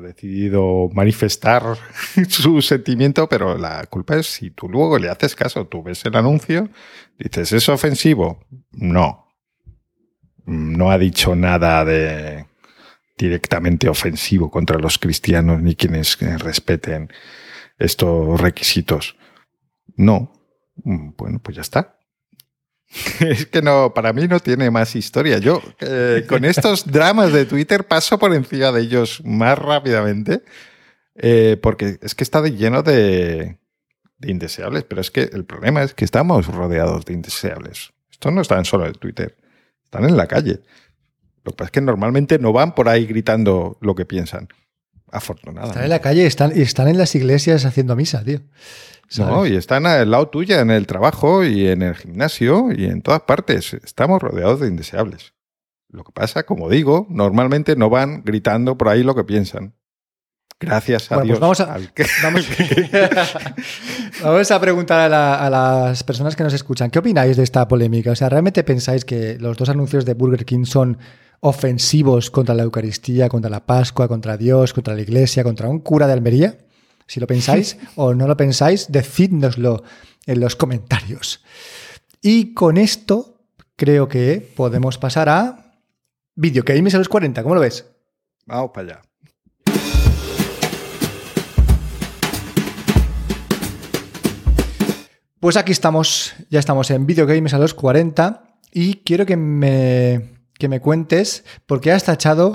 decidido manifestar su sentimiento, pero la culpa es si tú luego le haces caso, tú ves el anuncio, dices, ¿es ofensivo? No, no ha dicho nada de directamente ofensivo contra los cristianos ni quienes respeten estos requisitos. No. Mm, bueno, pues ya está. Es que no, para mí no tiene más historia. Yo eh, con estos dramas de Twitter paso por encima de ellos más rápidamente eh, porque es que está lleno de, de, indeseables, pero es que el problema es que estamos rodeados de indeseables. Esto no está en solo en Twitter. Están en la calle. Lo que pasa es que normalmente no van por ahí gritando lo que piensan. Afortunadamente. Están en la calle están, y están en las iglesias haciendo misa, tío. No, y están al lado tuya, en el trabajo y en el gimnasio y en todas partes. Estamos rodeados de indeseables. Lo que pasa, como digo, normalmente no van gritando por ahí lo que piensan. Gracias a pues Dios. vamos, a, vamos, a, preguntar a, las personas que nos escuchan, ¿qué opináis de esta polémica? O sea, ¿realmente pensáis que los dos anuncios de Burger King son ofensivos contra la Eucaristía, contra la Pascua, contra Dios, contra la Iglesia, contra un cura de Almería? Si lo pensáis o no lo pensáis, decídnoslo en los comentarios. Y con esto creo que podemos pasar a Video Games a los 40. ¿Cómo lo ves? Vamos para allá. Pues aquí estamos, ya estamos en Videogames a los 40 y quiero que me, que me cuentes por qué has tachado...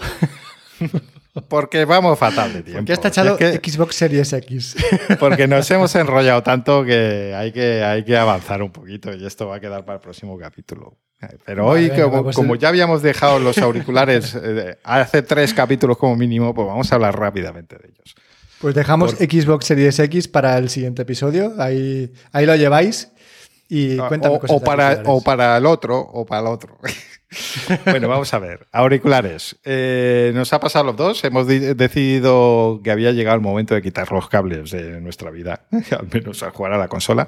Porque vamos fatal de tiempo. ¿Por qué has tachado Xbox Series X? Porque nos hemos enrollado tanto que hay, que hay que avanzar un poquito y esto va a quedar para el próximo capítulo. Pero hoy, como, pues ya habíamos dejado los auriculares eh, hace tres capítulos como mínimo, pues vamos a hablar rápidamente de ellos. Pues dejamos Xbox Series X para el siguiente episodio. Ahí, ahí lo lleváis. Y Ah, cuéntame o, cosas o de para, o para el otro, o para el otro. Bueno, vamos a ver. Auriculares. Eh, nos ha pasado los dos. Hemos di- decidido que había llegado el momento de quitar los cables de nuestra vida, al menos a jugar a la consola.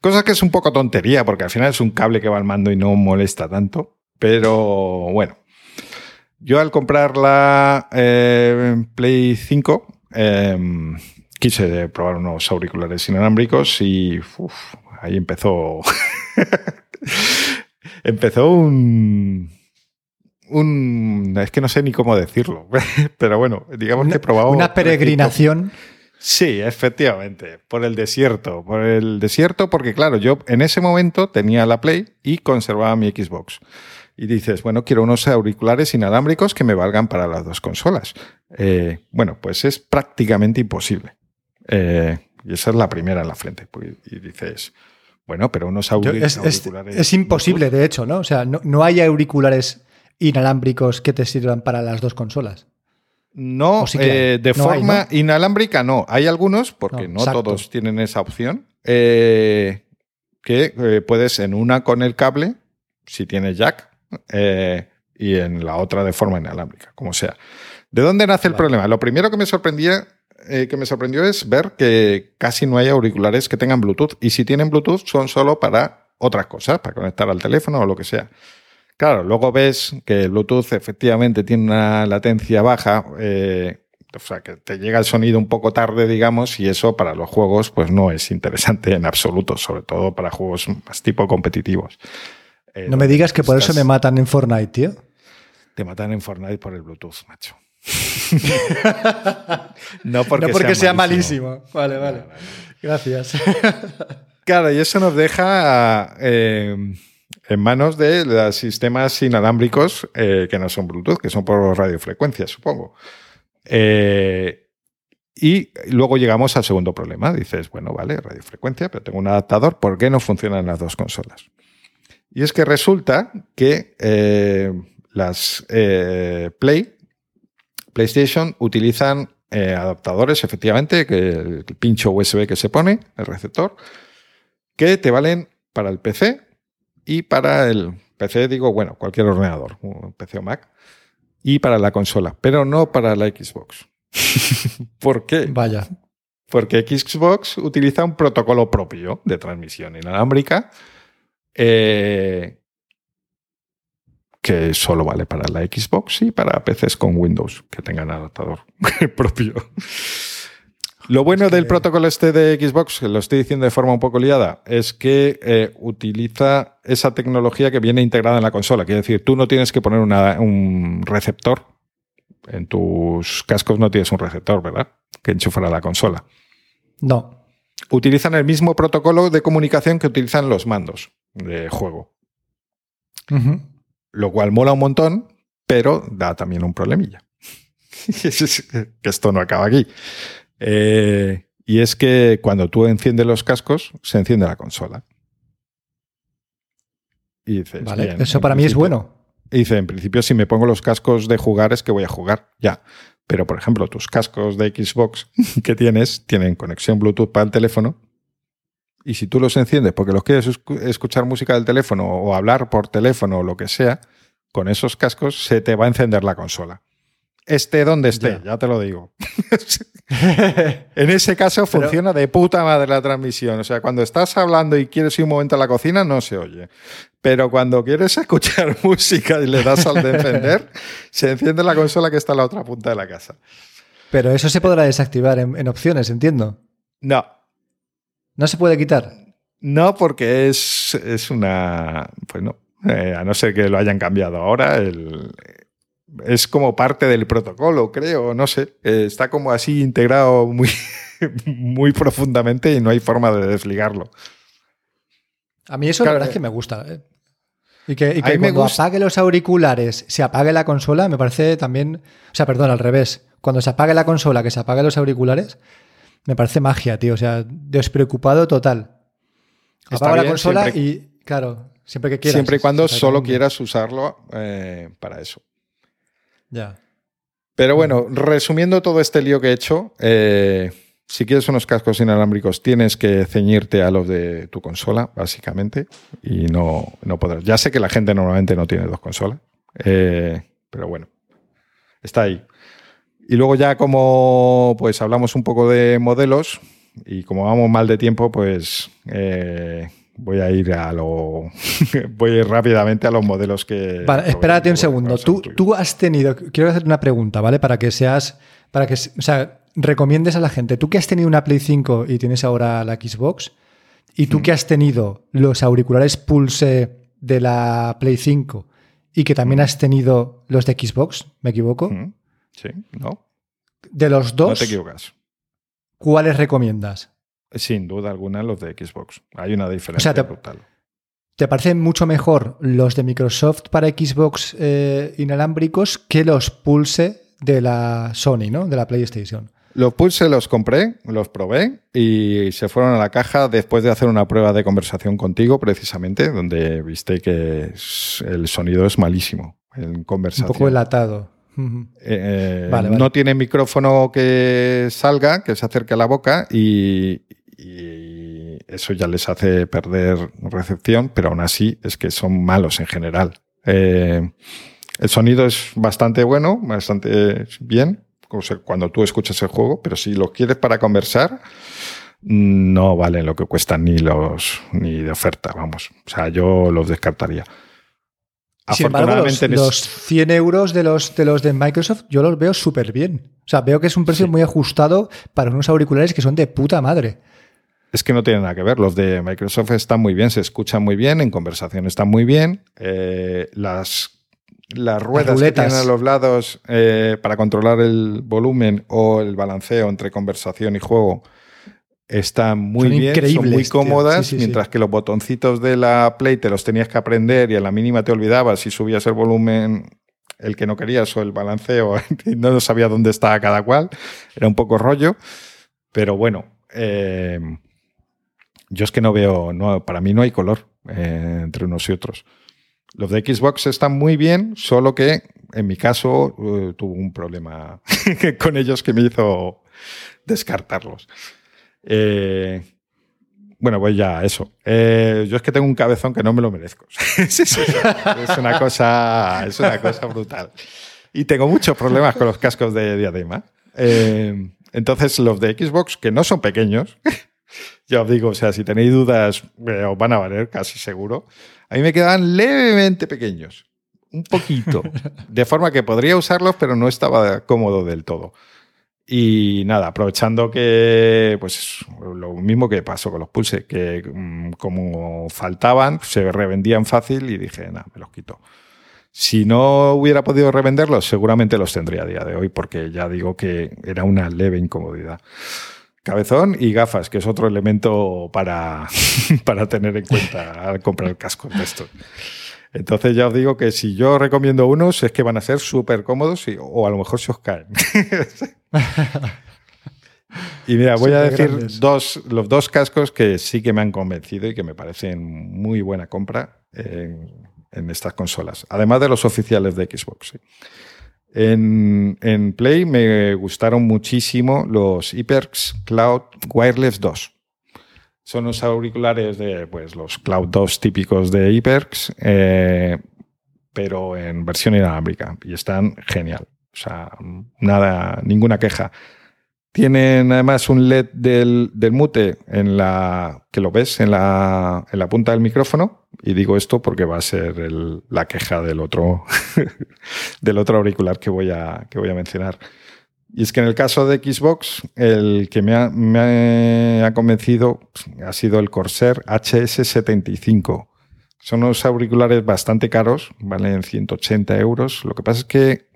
Cosa que es un poco tontería, porque al final es un cable que va al mando y no molesta tanto. Pero bueno. Yo al comprar la eh, Play 5 eh, quise probar unos auriculares inalámbricos y uf, ahí empezó empezó un un es que no sé ni cómo decirlo, pero bueno, digamos que Una, probado una peregrinación. Sí, efectivamente, por el desierto, por el desierto, porque claro, yo en ese momento tenía la Play y conservaba mi Xbox. Y dices, bueno, quiero unos auriculares inalámbricos que me valgan para las dos consolas. Eh, bueno, pues es prácticamente imposible. Eh, y esa es la primera en la frente. Pues, Y dices, bueno, pero unos Yo- es, auriculares. es imposible, de hecho, ¿no? O sea, no, no hay auriculares inalámbricos que te sirvan para las dos consolas. No, eh, de No hay, forma inalámbrica no. Hay algunos, porque No, todos tienen esa opción, eh, que eh, puedes en una con el cable, si tienes jack, eh, y en la otra de forma inalámbrica, como sea. ¿De dónde nace el Vale. problema? Lo primero que me sorprendía, eh, que me sorprendió es ver que casi no hay auriculares que tengan Bluetooth. Y si tienen Bluetooth, son solo para otras cosas, para conectar al teléfono o lo que sea. Claro, luego ves que el Bluetooth efectivamente tiene una latencia baja, eh, o sea, que te llega el sonido un poco tarde, digamos, y eso para los juegos pues no es interesante en absoluto, sobre todo para juegos más tipo competitivos. Eh, No me digas que por eso me matan en Fortnite, tío. Te matan en Fortnite por el Bluetooth, macho. no porque, no porque sea, malísimo. Vale, vale. Gracias. Claro, y eso nos deja eh, en manos de los sistemas inalámbricos eh, que no son Bluetooth, que son por radiofrecuencia, supongo. Eh, y luego llegamos al segundo problema. Dices, bueno, vale, radiofrecuencia, pero tengo un adaptador, ¿por qué no funcionan las dos consolas? Y es que resulta que las Play, PlayStation utilizan eh, adaptadores, efectivamente, que el pincho USB que se pone, el receptor, que te valen para el PC y para el PC, digo, bueno, cualquier ordenador, un PC o Mac, y para la consola, pero no para la Xbox. ¿Por qué? Vaya. Porque Xbox utiliza un protocolo propio de transmisión inalámbrica eh, que solo vale para la Xbox y para PCs con Windows que tengan adaptador propio. Lo bueno del protocolo este de Xbox, que lo estoy diciendo de forma un poco liada, es que eh, utiliza esa tecnología que viene integrada en la consola. Quiere decir, tú no tienes que poner una- un receptor. En tus cascos no tienes un receptor, ¿verdad? Que enchufar a la consola. No. Utilizan el mismo protocolo de comunicación que utilizan los mandos de juego. Ujú. Lo cual mola un montón, pero da también un problemilla. que esto no acaba aquí. Eh, y es que cuando tú enciendes los cascos, se enciende la consola. Y dices, Vale. bien, Eso para mí es bueno. Y dice, en principio, si me pongo los cascos de jugar, es que voy a jugar. Ya. Pero, por ejemplo, tus cascos de Xbox que tienes tienen conexión Bluetooth para el teléfono. Y si tú los enciendes porque los quieres escu- escuchar música del teléfono o hablar por teléfono o lo que sea, con esos cascos se te va a encender la consola. Esté donde esté, Ya. ya, te lo digo. En ese caso Pero- funciona de puta madre la transmisión. O sea, cuando estás hablando y quieres ir un momento a la cocina, no se oye. Pero cuando quieres escuchar música y le das al de encender, se enciende la consola que está en la otra punta de la casa. Pero eso se podrá desactivar en, en opciones, entiendo. No, No se puede quitar. no porque es, es una... Pues no, Eh, a no ser que lo hayan cambiado ahora, el- es como parte del protocolo, creo, no sé. Eh, está como así integrado muy, muy profundamente y no hay forma de desligarlo. A mí eso Claro, la verdad es eh. que me gusta. ¿eh? Y que, y que cuando apague los auriculares, se apague la consola, me parece también. O sea, perdón, al revés. Cuando se apague la consola, que se apague los auriculares, me parece magia, tío. O sea, despreocupado total. Está Apago la bien, consola siempre- y, claro, siempre que quieras. Siempre y cuando solo quieras usarlo eh, para eso. Ya. Pero bueno, resumiendo todo este lío que he hecho, eh, si quieres unos cascos inalámbricos, tienes que ceñirte a los de tu consola, básicamente, y no, no podrás. Ya sé que la gente normalmente no tiene dos consolas, eh, pero bueno, está ahí. Y luego ya como pues hablamos un poco de modelos y como vamos mal de tiempo, pues eh, voy a ir a lo voy a ir rápidamente a los modelos que. Vale, espérate un segundo. Tú, tú has tenido. Quiero hacer una pregunta, ¿vale? Para que seas. Para que. O sea, recomiendes a la gente, tú que has tenido una Play 5 y tienes ahora la Xbox, y tú que has tenido los auriculares Pulse de la Play 5 y que también has tenido los de Xbox, ¿me equivoco? Sí, no. De los dos, no te equivocas. ¿cuáles recomiendas? Sin duda alguna los de Xbox. Hay una diferencia te, brutal. ¿Te parecen mucho mejor los de Microsoft para Xbox eh, inalámbricos que los Pulse de la Sony, ¿no? De la PlayStation. Los Pulse los compré, los probé y se fueron a la caja después de hacer una prueba de conversación contigo, precisamente, donde viste que el sonido es malísimo en conversación. Un poco enlatado. Eh, eh, no tiene micrófono que salga, que se acerque a la boca y, eso ya les hace perder recepción, pero aún así es que son malos en general. Eh, el sonido es bastante bueno, bastante bien, cuando tú escuchas el juego, pero si lo quieres para conversar, no valen lo que cuestan ni los ni de oferta, vamos. O sea, yo los descartaría. Afortunadamente, los, 100 euros de los, de los de Microsoft yo los veo súper bien. O sea, veo que es un precio muy ajustado para unos auriculares que son de puta madre. Es que no tiene nada que ver. Los de Microsoft están muy bien, se escuchan muy bien, en conversación están muy bien. Eh, las las ruedas que tienen a los lados eh, para controlar el volumen o el balanceo entre conversación y juego están muy bien, son muy cómodas, mientras que los botoncitos de la Play te los tenías que aprender y a la mínima te olvidabas si subías el volumen el que no querías o el balanceo y no sabías dónde estaba cada cual. Era un poco rollo, pero bueno, eh, yo es que no veo, no, para mí no hay color eh, entre unos y otros. Los de Xbox están muy bien, solo que en mi caso uh, tuvo un problema con ellos que me hizo descartarlos. Eh, bueno, pues ya, eso. Eh, yo es que tengo un cabezón que no me lo merezco. es, una cosa, es una cosa brutal. Y tengo muchos problemas con los cascos de diadema. Eh, entonces, los de Xbox, que no son pequeños, ya os digo, o sea, si tenéis dudas, os van a valer casi seguro. A mí me quedaban levemente pequeños, un poquito, de forma que podría usarlos, pero no estaba cómodo del todo. Y nada, aprovechando que, pues lo mismo que pasó con los Pulse, que mm, como faltaban, se revendían fácil y dije, nada, me los quito. Si no hubiera podido revenderlos, seguramente los tendría a día de hoy, porque ya digo que era una leve incomodidad. Cabezón y gafas, que es otro elemento para, para tener en cuenta al comprar cascos de estos. Entonces ya os digo que si yo recomiendo unos es que van a ser súper cómodos o a lo mejor se os caen. y mira, voy a decir dos, los dos cascos que sí que me han convencido y que me parecen muy buena compra en, estas consolas, además de los oficiales de Xbox. En, Play me gustaron muchísimo los HyperX Cloud Wireless 2. Son los auriculares de pues, los Cloud 2 típicos de HyperX, eh, pero en versión inalámbrica. Y están genial. O sea, nada, ninguna queja. Tienen además un LED del, del, mute en la que lo ves en la, en la punta del micrófono. Y digo esto porque va a ser la queja del otro, del otro auricular que voy, a, que voy a mencionar. Y es que en el caso de Xbox, el que me ha, convencido ha sido el Corsair HS75. Son unos auriculares bastante caros, valen 180 euros. Lo que pasa es que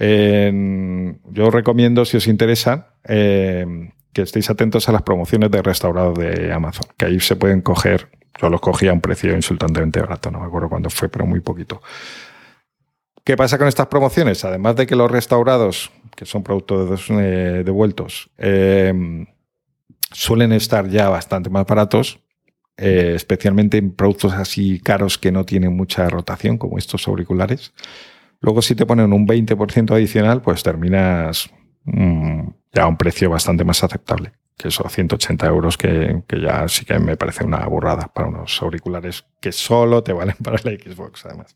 yo recomiendo, si os interesa, eh, que estéis atentos a las promociones de restaurado de Amazon, que ahí se pueden coger. Yo los cogí a un precio insultantemente barato, no me acuerdo cuándo fue, pero muy poquito. ¿Qué pasa con estas promociones? Además de que los restaurados, que son productos eh, devueltos, eh, suelen estar ya bastante más baratos, especialmente en productos así caros que no tienen mucha rotación, como estos auriculares. Luego, si te ponen un 20% adicional, pues terminas mm, a un precio bastante más aceptable que esos 180 euros que, que, ya sí que me parece una burrada para unos auriculares que solo te valen para la Xbox, además.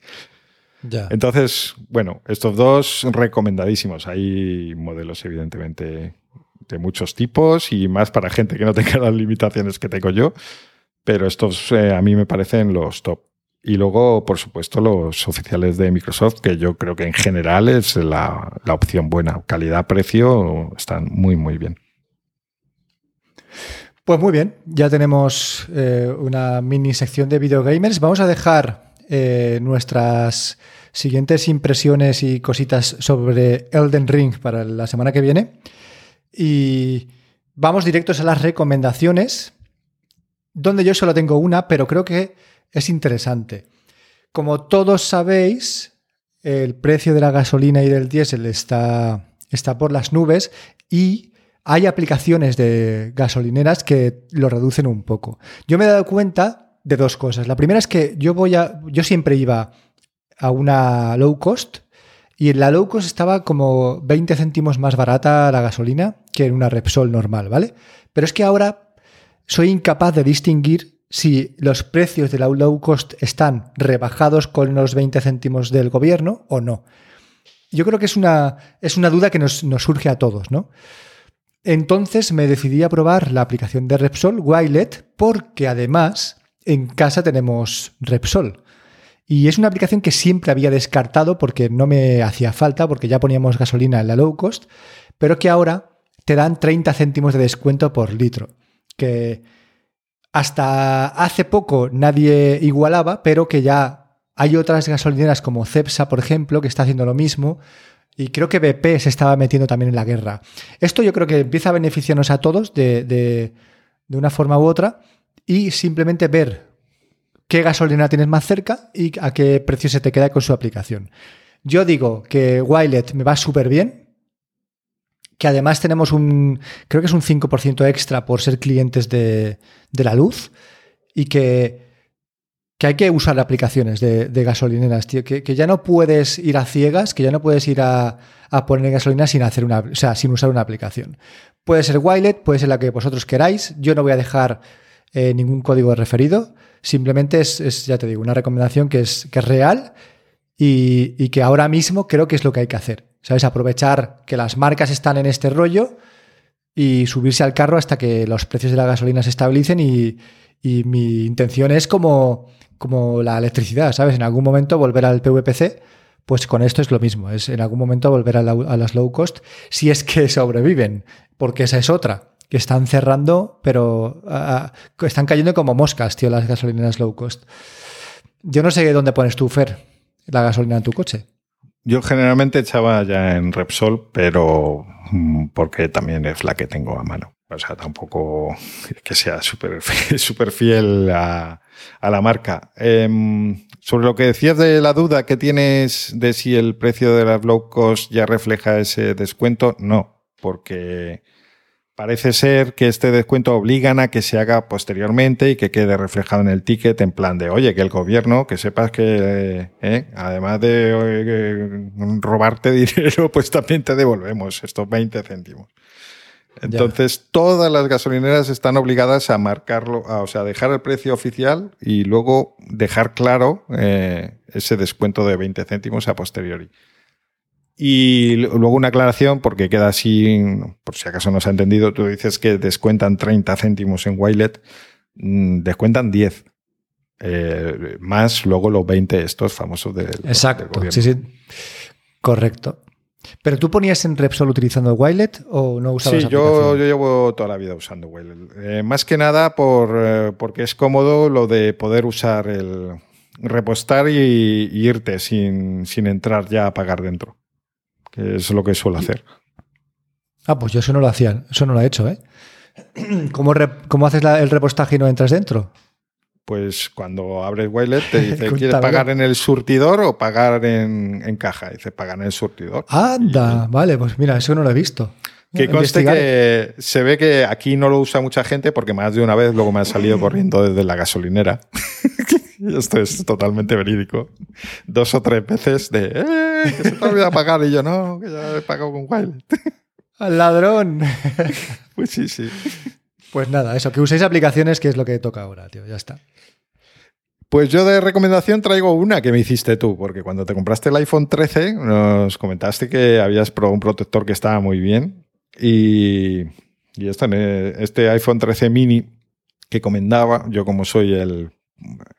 Ya. Entonces, bueno, estos dos recomendadísimos. Hay modelos, evidentemente, de muchos tipos y más para gente que no tenga las limitaciones que tengo yo, pero estos eh, a mí me parecen los top. Y luego, por supuesto, los oficiales de Microsoft, que yo creo que en general es la, la opción buena. Calidad-precio están muy, muy bien. Pues muy bien, ya tenemos eh, una mini sección de videogamers. Vamos a dejar eh, nuestras siguientes impresiones y cositas sobre Elden Ring para la semana que viene. Y vamos directos a las recomendaciones, donde yo solo tengo una, pero creo que es interesante. Como todos sabéis, el precio de la gasolina y del diésel está, está por las nubes y hay aplicaciones de gasolineras que lo reducen un poco. Yo me he dado cuenta de dos cosas. La primera es que yo voy a. Yo siempre iba a una low cost y en la low cost estaba como 20 céntimos más barata la gasolina que en una Repsol normal, ¿vale? Pero es que ahora soy incapaz de distinguir si los precios de la low cost están rebajados con los 20 céntimos del gobierno o no. Yo creo que es una, es una duda que nos, nos surge a todos, ¿no? Entonces me decidí a probar la aplicación de Repsol, Wilet, porque además en casa tenemos Repsol. Y es una aplicación que siempre había descartado porque no me hacía falta, porque ya poníamos gasolina en la low cost, pero que ahora te dan 30 céntimos de descuento por litro, que hasta hace poco nadie igualaba, pero que ya hay otras gasolineras como Cepsa, por ejemplo, que está haciendo lo mismo, y creo que BP se estaba metiendo también en la guerra. Esto yo creo que empieza a beneficiarnos a todos de, de, de una forma u otra y simplemente ver qué gasolina tienes más cerca y a qué precio se te queda con su aplicación. Yo digo que Wilet me va súper bien, que además tenemos un, creo que es un 5% extra por ser clientes de, de la luz y que que hay que usar aplicaciones de, de gasolineras, tío, que, que, ya no puedes ir a ciegas, que ya no puedes ir a, a, poner gasolina sin hacer una, o sea, sin usar una aplicación. Puede ser Wilet, puede ser la que vosotros queráis. Yo no voy a dejar eh, ningún código de referido. Simplemente es, es, ya te digo, una recomendación que es, que es real y, y, que ahora mismo creo que es lo que hay que hacer. ¿Sabes? Aprovechar que las marcas están en este rollo y subirse al carro hasta que los precios de la gasolina se estabilicen y, y mi intención es como como la electricidad, ¿sabes? En algún momento volver al PVPC, pues con esto es lo mismo, es en algún momento volver a, a las low cost, si es que sobreviven, porque esa es otra, que están cerrando, pero uh, están cayendo como moscas, tío, las gasolineras low cost. Yo no sé dónde pones tú, Fer, la gasolina en tu coche. Yo generalmente echaba ya en Repsol, pero mm, porque también es la que tengo a mano. O sea, tampoco que sea súper super fiel a, a la marca. Eh, sobre lo que decías de la duda que tienes de si el precio de las low cost ya refleja ese descuento, no, porque parece ser que este descuento obligan a que se haga posteriormente y que quede reflejado en el ticket en plan de, oye, que el gobierno, que sepas que eh, además de eh, robarte dinero, pues también te devolvemos estos 20 céntimos. Entonces, ya. todas las gasolineras están obligadas a marcarlo, a, o sea, dejar el precio oficial y luego dejar claro eh, ese descuento de 20 céntimos a posteriori. Y luego una aclaración, porque queda así, por si acaso no se ha entendido, tú dices que descuentan 30 céntimos en Wilet, mm, descuentan 10. Eh, más luego los 20 estos famosos del, Exacto, del sí, sí. Correcto. ¿Pero tú ponías en Repsol utilizando Wilet o no usabas Sí, yo, yo, llevo toda la vida usando Wilet. Eh, más que nada por, eh, porque es cómodo lo de poder usar el repostar y, y irte sin, sin, entrar ya a pagar dentro, que es lo que suelo hacer. Ah, pues yo eso no lo hacía, eso no lo he hecho, ¿eh? ¿Cómo, cómo haces la, el repostaje y no entras dentro? pues cuando abres Wilet te dice, ¿quieres pagar en el surtidor o pagar en, en caja? Dice, pagar en el surtidor. Anda, y... vale, pues mira, eso no lo he visto. Que conste que se ve que aquí no lo usa mucha gente porque más de una vez luego me han salido corriendo desde la gasolinera. Esto es totalmente verídico. Dos o tres veces de, eh, que se te olvida pagar y yo no, que ya he pagado con Wilet. ¡Al ladrón! Pues sí, sí. Pues nada, eso, que uséis aplicaciones, que es lo que toca ahora, tío, ya está. Pues yo de recomendación traigo una que me hiciste tú, porque cuando te compraste el iPhone 13 nos comentaste que habías probado un protector que estaba muy bien y, y este iPhone 13 mini que comentaba, yo como soy el,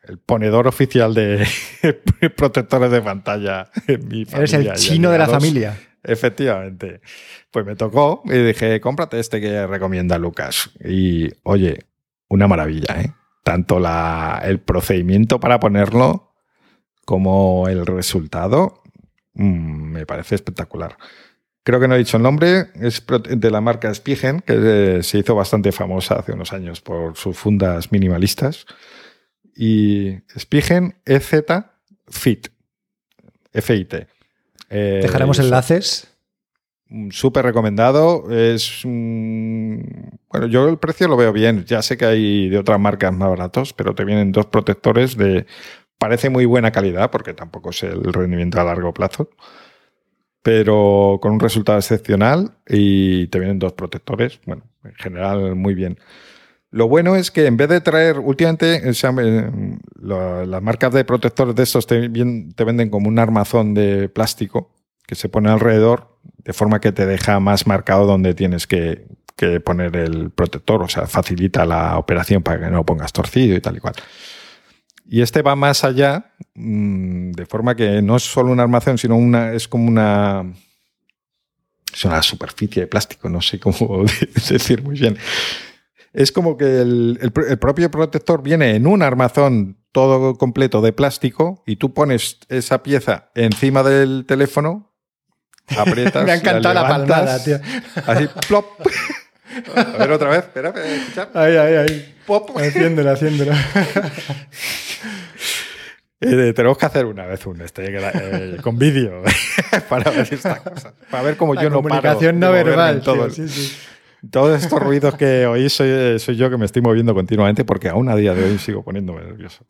el ponedor oficial de protectores de pantalla en mi familia. Eres el chino de la familia. Efectivamente. Pues me tocó y dije, cómprate este que recomienda Lucas. Y oye, una maravilla, ¿eh? tanto la, el procedimiento para ponerlo como el resultado mm, me parece espectacular. Creo que no he dicho el nombre, es de la marca Spigen, que se hizo bastante famosa hace unos años por sus fundas minimalistas. Y Spigen EZ Fit, FIT. Eh, Dejaremos enlaces súper recomendado. Es. bueno, yo el precio lo veo bien. Ya sé que hay de otras marcas más baratos, pero te vienen dos protectores de. Parece muy buena calidad, porque tampoco es el rendimiento a largo plazo. Pero con un resultado excepcional y te vienen dos protectores. Bueno, en general, muy bien. Lo bueno es que en vez de traer, últimamente, las marcas de protectores de estos te, te venden como un armazón de plástico que se pone alrededor de forma que te deja más marcado donde tienes que, poner el protector, o sea, facilita la operación para que no lo pongas torcido y tal y cual. Y este va más allá, mm, de forma que no es solo un armazón, sino una, es como una, es una superficie de plástico, no sé cómo decir muy bien. Es como que el, el, propio protector viene en un armazón todo completo de plástico y tú pones esa pieza encima del teléfono aprietas. Me ha encantado la, palmada, tío. Así, plop. A ver otra vez, espera, escuchar. Ahí, ahí, ahí. Pop. Haciéndolo, haciéndolo. Eh, tenemos que hacer una vez un este eh, con vídeo para ver estas cosas. Para ver cómo yo no paro. Comunicación no verbal. Todo, sí, sí. Todos estos ruidos que oís soy, soy, yo que me estoy moviendo continuamente porque aún a día de hoy sigo poniéndome nervioso.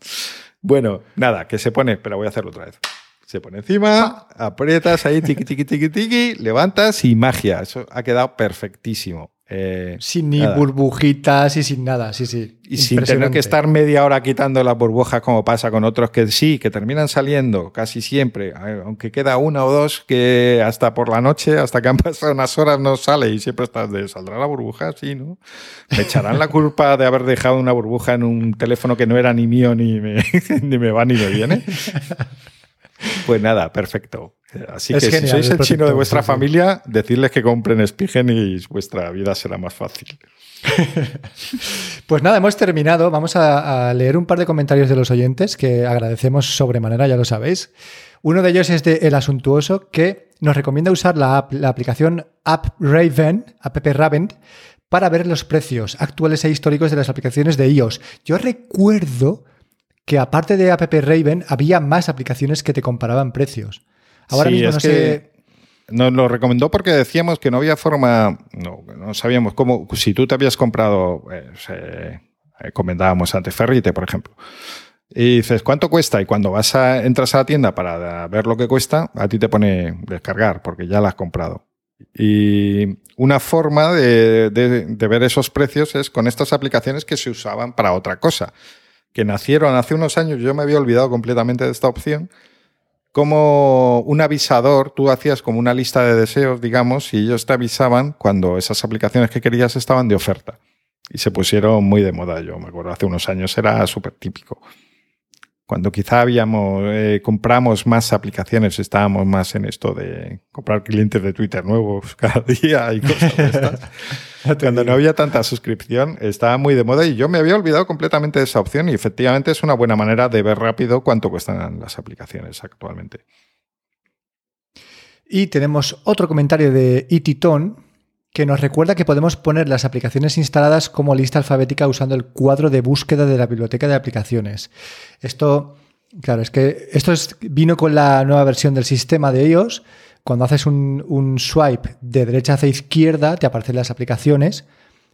Bueno, nada, que se pone, pero voy a hacerlo otra vez. Se pone encima, aprietas ahí, tiqui, tiqui, tiqui, tiqui, levantas y magia. Eso ha quedado perfectísimo. Eh, sin ni burbujitas y sin nada, sí, sí. Y sin tener que estar media hora quitando las burbujas como pasa con otros que sí, que terminan saliendo casi siempre, aunque queda una o dos que hasta por la noche, hasta que han pasado unas horas no sale y siempre estás de, ¿saldrá la burbuja? Sí, ¿no? Me echarán la culpa de haber dejado una burbuja en un teléfono que no era ni mío ni me, ni me va ni me viene. Pues nada, perfecto. Así que si sois el chino de vuestra familia, decirles que compren Spigen y vuestra vida será más fácil. pues nada, hemos terminado. Vamos a, leer un par de comentarios de los oyentes que agradecemos sobremanera, ya lo sabéis. Uno de ellos es de El Asuntuoso, que nos recomienda usar la, la aplicación App Raven, App Raven, para ver los precios actuales e históricos de las aplicaciones de iOS. Yo recuerdo que aparte de App Raven había más aplicaciones que te comparaban precios. Ahora mismo no sé. Nos lo recomendó porque decíamos que no había forma, no, no sabíamos cómo, si tú te habías comprado, eh, comentábamos antes Ferrite, por ejemplo, y dices, ¿cuánto cuesta? Y cuando vas a, entras a la tienda para ver lo que cuesta, a ti te pone descargar porque ya la has comprado. Y una forma de, de ver esos precios es con estas aplicaciones que se usaban para otra cosa que nacieron hace unos años, yo me había olvidado completamente de esta opción, como un avisador, tú hacías como una lista de deseos, digamos, y ellos te avisaban cuando esas aplicaciones que querías estaban de oferta. Y se pusieron muy de moda, yo me acuerdo, hace unos años era súper típico cuando quizá habíamos, eh, compramos más aplicaciones, estábamos más en esto de comprar clientes de Twitter nuevos cada día y cosas. cuando no había tanta suscripción, estaba muy de moda y yo me había olvidado completamente de esa opción y efectivamente es una buena manera de ver rápido cuánto cuestan las aplicaciones actualmente. Y tenemos otro comentario de Ititon que nos recuerda que podemos poner las aplicaciones instaladas como lista alfabética usando el cuadro de búsqueda de la biblioteca de aplicaciones. Esto, claro, es que esto vino con la nueva versión del sistema de iOS. Cuando haces un, swipe de derecha hacia izquierda, te aparecen las aplicaciones,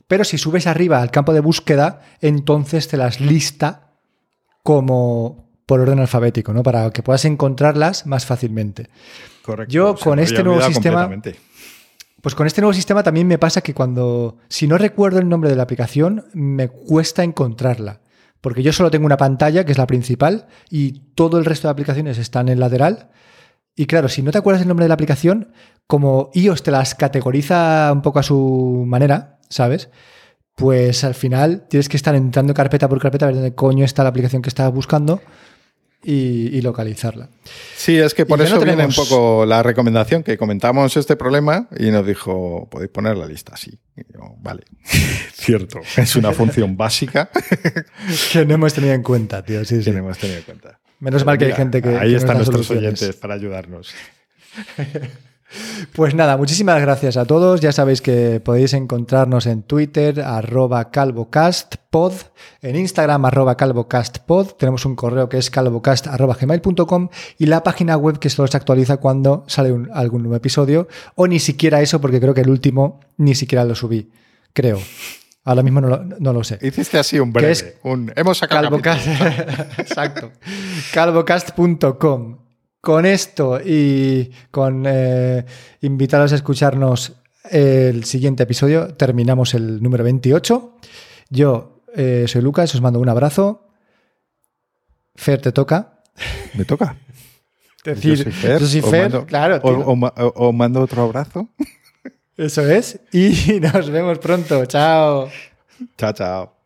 pero si subes arriba al campo de búsqueda, entonces te las lista como por orden alfabético, ¿no? Para que puedas encontrarlas más fácilmente. Correcto. Yo con este nuevo sistema Pues con este nuevo sistema también me pasa que cuando, si no recuerdo el nombre de la aplicación, me cuesta encontrarla. Porque yo solo tengo una pantalla, que es la principal, y todo el resto de aplicaciones están en lateral. Y claro, si no te acuerdas el nombre de la aplicación, como iOS te las categoriza un poco a su manera, ¿sabes? Pues al final tienes que estar entrando carpeta por carpeta a ver dónde coño está la aplicación que estás buscando y, localizarla. Sí, es que por eso viene un poco la recomendación que comentamos este problema y nos dijo, podéis poner la lista así. vale, cierto, es una función básica. que no hemos tenido en cuenta, tío. Sí, sí. Que no hemos tenido en cuenta. Menos mal que hay gente que... Ahí están nuestros oyentes para ayudarnos. Pues nada, muchísimas gracias a todos. Ya sabéis que podéis encontrarnos en Twitter, arroba calvocastpod, en Instagram, arroba calvocastpod. Tenemos un correo que es calvocast gmail.com y la página web que solo se actualiza cuando sale algún nuevo episodio, o ni siquiera eso, porque creo que el último ni siquiera lo subí. Creo. Ahora mismo no lo, sé. Hiciste así un breve. un, hemos sacado Calvocast. Exacto. calvocast.com con esto y con eh, invitaros a escucharnos el siguiente episodio, terminamos el número 28. Yo eh, soy Lucas, os mando un abrazo. Fer, te toca. ¿Me toca? Decir, yo soy Fer, claro. O, mando otro abrazo. Eso es. Y nos vemos pronto. Chao. Chao, chao.